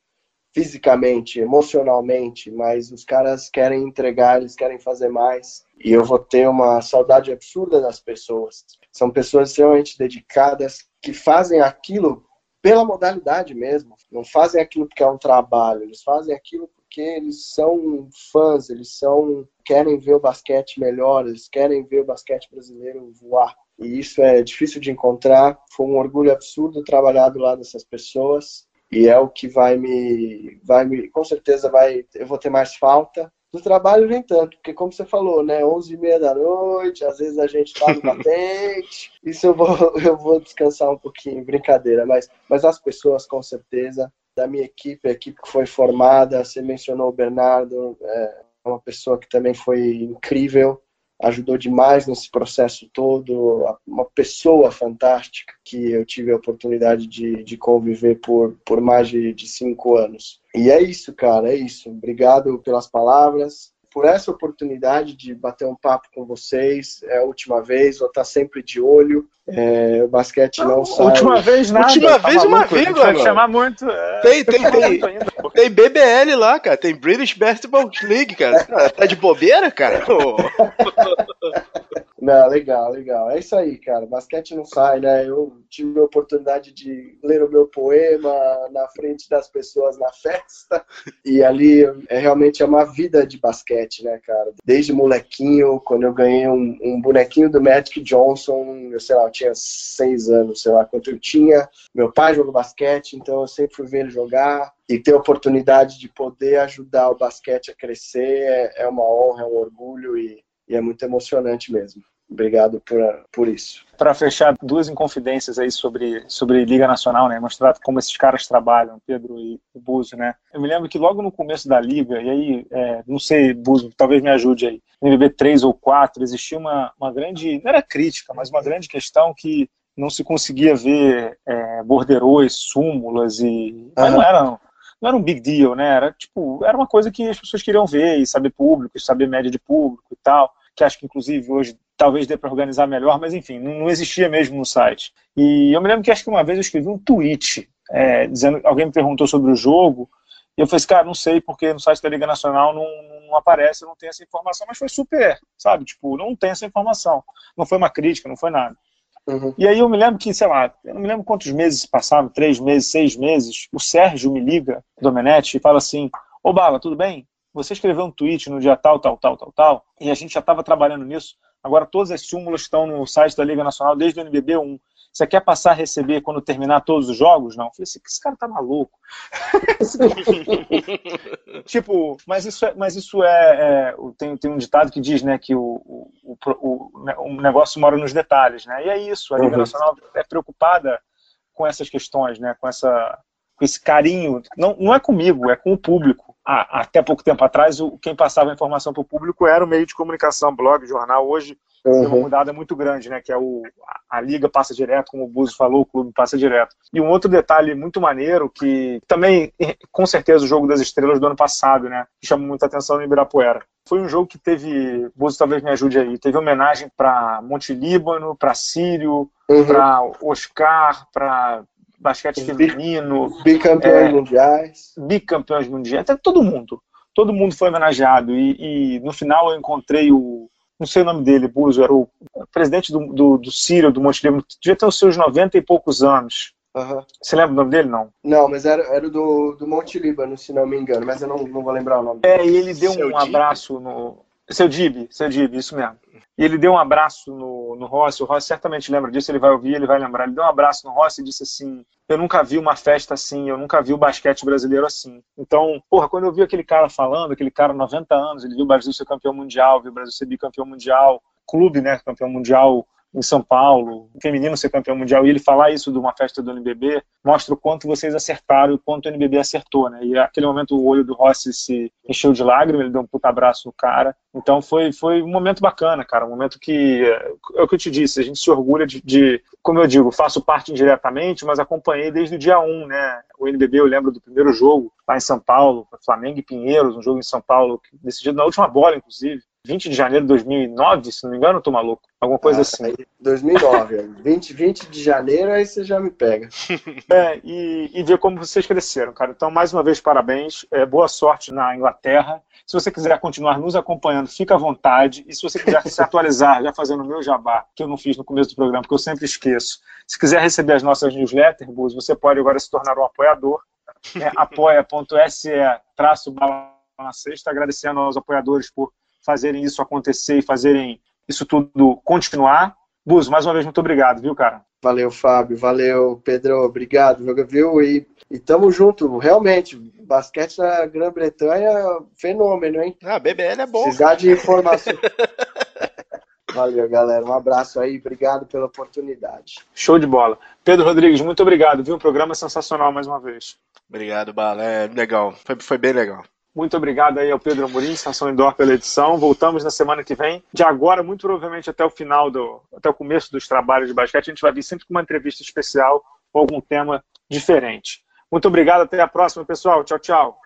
Fisicamente, emocionalmente, mas os caras querem entregar, eles querem fazer mais. E eu vou ter uma saudade absurda das pessoas. São pessoas extremamente dedicadas que fazem aquilo pela modalidade mesmo. Não fazem aquilo porque é um trabalho, eles fazem aquilo porque eles são fãs, eles são querem ver o basquete melhor, eles querem ver o basquete brasileiro voar. E isso é difícil de encontrar. Foi um orgulho absurdo trabalhar do lado dessas pessoas e é o que vai me, vai me, com certeza vai, eu vou ter mais falta. Do trabalho nem tanto, porque como você falou, né, 11 e meia da noite, às vezes a gente tá no batente, isso eu vou, eu vou descansar um pouquinho, brincadeira, mas, mas as pessoas com certeza, da minha equipe, a equipe que foi formada, você mencionou o Bernardo, é uma pessoa que também foi incrível, ajudou demais nesse processo todo, uma pessoa fantástica que eu tive a oportunidade de, de conviver por, por mais de, de cinco anos. E é isso, cara, é isso. Obrigado pelas palavras, por essa oportunidade de bater um papo com vocês. É a última vez, vou estar sempre de olho. É, o basquete não, não sai. Última vez, nada. Última tá vez, maluco, uma vírgula. Vai chamar muito. É... Tem, tem, tem, tem BBL lá, cara. Tem British Basketball League, cara. Tá de bobeira, cara? Não, legal, legal. É isso aí, cara. Basquete não sai, né? Eu tive a oportunidade de ler o meu poema na frente das pessoas na festa. E ali é realmente é uma vida de basquete, né, cara? Desde molequinho, quando eu ganhei um, um bonequinho do Magic Johnson, eu sei lá, eu tinha seis anos, sei lá quanto eu tinha. Meu pai jogou basquete, então eu sempre fui ver ele jogar e ter a oportunidade de poder ajudar o basquete a crescer é, é uma honra, é um orgulho e, e é muito emocionante mesmo. Obrigado por, por isso. Para fechar, duas inconfidências aí sobre, sobre Liga Nacional, né? Mostrar como esses caras trabalham, Pedro e o Buzo, né? Eu me lembro que logo no começo da Liga, e aí, é, não sei, Buzo, talvez me ajude aí, no NBB 3 ou 4, existia uma, uma grande, não era crítica, mas uma grande questão que não se conseguia ver é, borderôs, súmulas e... Mas não era, não não era um big deal, né? Era tipo, era uma coisa que as pessoas queriam ver e saber público, saber média de público e tal que acho que inclusive hoje talvez dê para organizar melhor, mas enfim, não, existia mesmo no site. E eu me lembro que acho que uma vez eu escrevi um tweet, é, dizendo, alguém me perguntou sobre o jogo, e eu falei assim, cara, não sei, porque no site da Liga Nacional não, não aparece, não tem essa informação, mas foi super, sabe, tipo, não tem essa informação. Não foi uma crítica, não foi nada. Uhum. E aí eu me lembro que, sei lá, eu não me lembro quantos meses passaram, três meses, seis meses, o Sérgio me liga, Domenech, e fala assim, ô Bala, tudo bem? Você escreveu um tweet no dia tal, tal, tal, tal, tal, e a gente já estava trabalhando nisso. Agora todas as súmulas estão no site da Liga Nacional desde o NBB 1. Você quer passar a receber quando terminar todos os jogos? Não. Eu falei assim, esse cara tá maluco. tipo, mas isso é, mas isso é, é, tem, tem um ditado que diz, né, que o, o, o, o negócio mora nos detalhes, né? E é isso, a Liga uhum. Nacional é preocupada com essas questões, né, com essa com esse carinho, não, não é comigo, é com o público. Ah, até pouco tempo atrás, o, quem passava a informação para o público era o meio de comunicação, blog, jornal. Hoje uhum. tem uma mudada muito grande, né? Que é o a, a liga passa direto, como o Buzo falou, o clube passa direto. E um outro detalhe muito maneiro que também, com certeza, o jogo das estrelas do ano passado, né? Que chamou muita atenção no Ibirapuera. Foi um jogo que teve, Buzo talvez me ajude aí, teve homenagem para Monte Líbano, para Sírio, uhum. para Oscar, para basquete feminino. Bicampeões é, mundiais. Bicampeões mundiais, até todo mundo. Todo mundo foi homenageado. E, e, no final eu encontrei o. Não sei o nome dele, Buzo, era o presidente do, do, do Sírio, do Monte Líbano, devia ter os seus 90 e poucos anos. Uhum. Você lembra o nome dele? Não. Não, mas era, era do, do Monte Líbano, se não me engano, mas eu não, não vou lembrar o nome. É, e ele deu Seu um abraço no. Seu Dib, seu Dib, isso mesmo. E ele deu um abraço no, no Rossi, o Rossi certamente lembra disso, ele vai ouvir, ele vai lembrar. Ele deu um abraço no Rossi e disse assim: Eu nunca vi uma festa assim, eu nunca vi o basquete brasileiro assim. Então, porra, quando eu vi aquele cara falando, aquele cara 90 anos, ele viu o Brasil ser campeão mundial, viu o Brasil ser bicampeão mundial, clube, né, campeão mundial em São Paulo, o feminino ser campeão mundial, e ele falar isso de uma festa do NBB, mostra o quanto vocês acertaram e o quanto o NBB acertou, né? E naquele momento o olho do Rossi se encheu de lágrimas, ele deu um puta abraço no cara. Então foi, foi um momento bacana, cara, um momento que, é o que eu te disse, a gente se orgulha de, de como eu digo, faço parte indiretamente, mas acompanhei desde o dia 1, né? O NBB, eu lembro do primeiro jogo lá em São Paulo, Flamengo e Pinheiros, um jogo em São Paulo, decidido na última bola, inclusive. 20 de janeiro de 2009, se não me engano, eu tô maluco. Alguma coisa ah, assim. 2009, 20, 20 de janeiro, aí você já me pega. É, e, e ver como vocês cresceram, cara. Então, mais uma vez, parabéns. É, boa sorte na Inglaterra. Se você quiser continuar nos acompanhando, fica à vontade. E se você quiser se atualizar, já fazendo o meu jabá, que eu não fiz no começo do programa, porque eu sempre esqueço. Se quiser receber as nossas newsletters, você pode agora se tornar um apoiador. É apoia.se traço bala na sexta, agradecendo aos apoiadores por fazerem isso acontecer e fazerem isso tudo continuar. Buzo, mais uma vez, muito obrigado, viu, cara? Valeu, Fábio. Valeu, Pedro. Obrigado, viu? E, e tamo junto, realmente. Basquete na Grã-Bretanha, fenômeno, hein? Ah, BBL é bom. Precisar de informação. Valeu, galera. Um abraço aí. Obrigado pela oportunidade. Show de bola. Pedro Rodrigues, muito obrigado, viu? O programa é sensacional mais uma vez. Obrigado, Bala. É legal. Foi, foi bem legal. Muito obrigado aí ao Pedro Amorim, Estação Indoor, pela edição. Voltamos na semana que vem. De agora, muito provavelmente até o final, do, até o começo dos trabalhos de basquete, a gente vai vir sempre com uma entrevista especial ou algum tema diferente. Muito obrigado, até a próxima, pessoal. Tchau, tchau.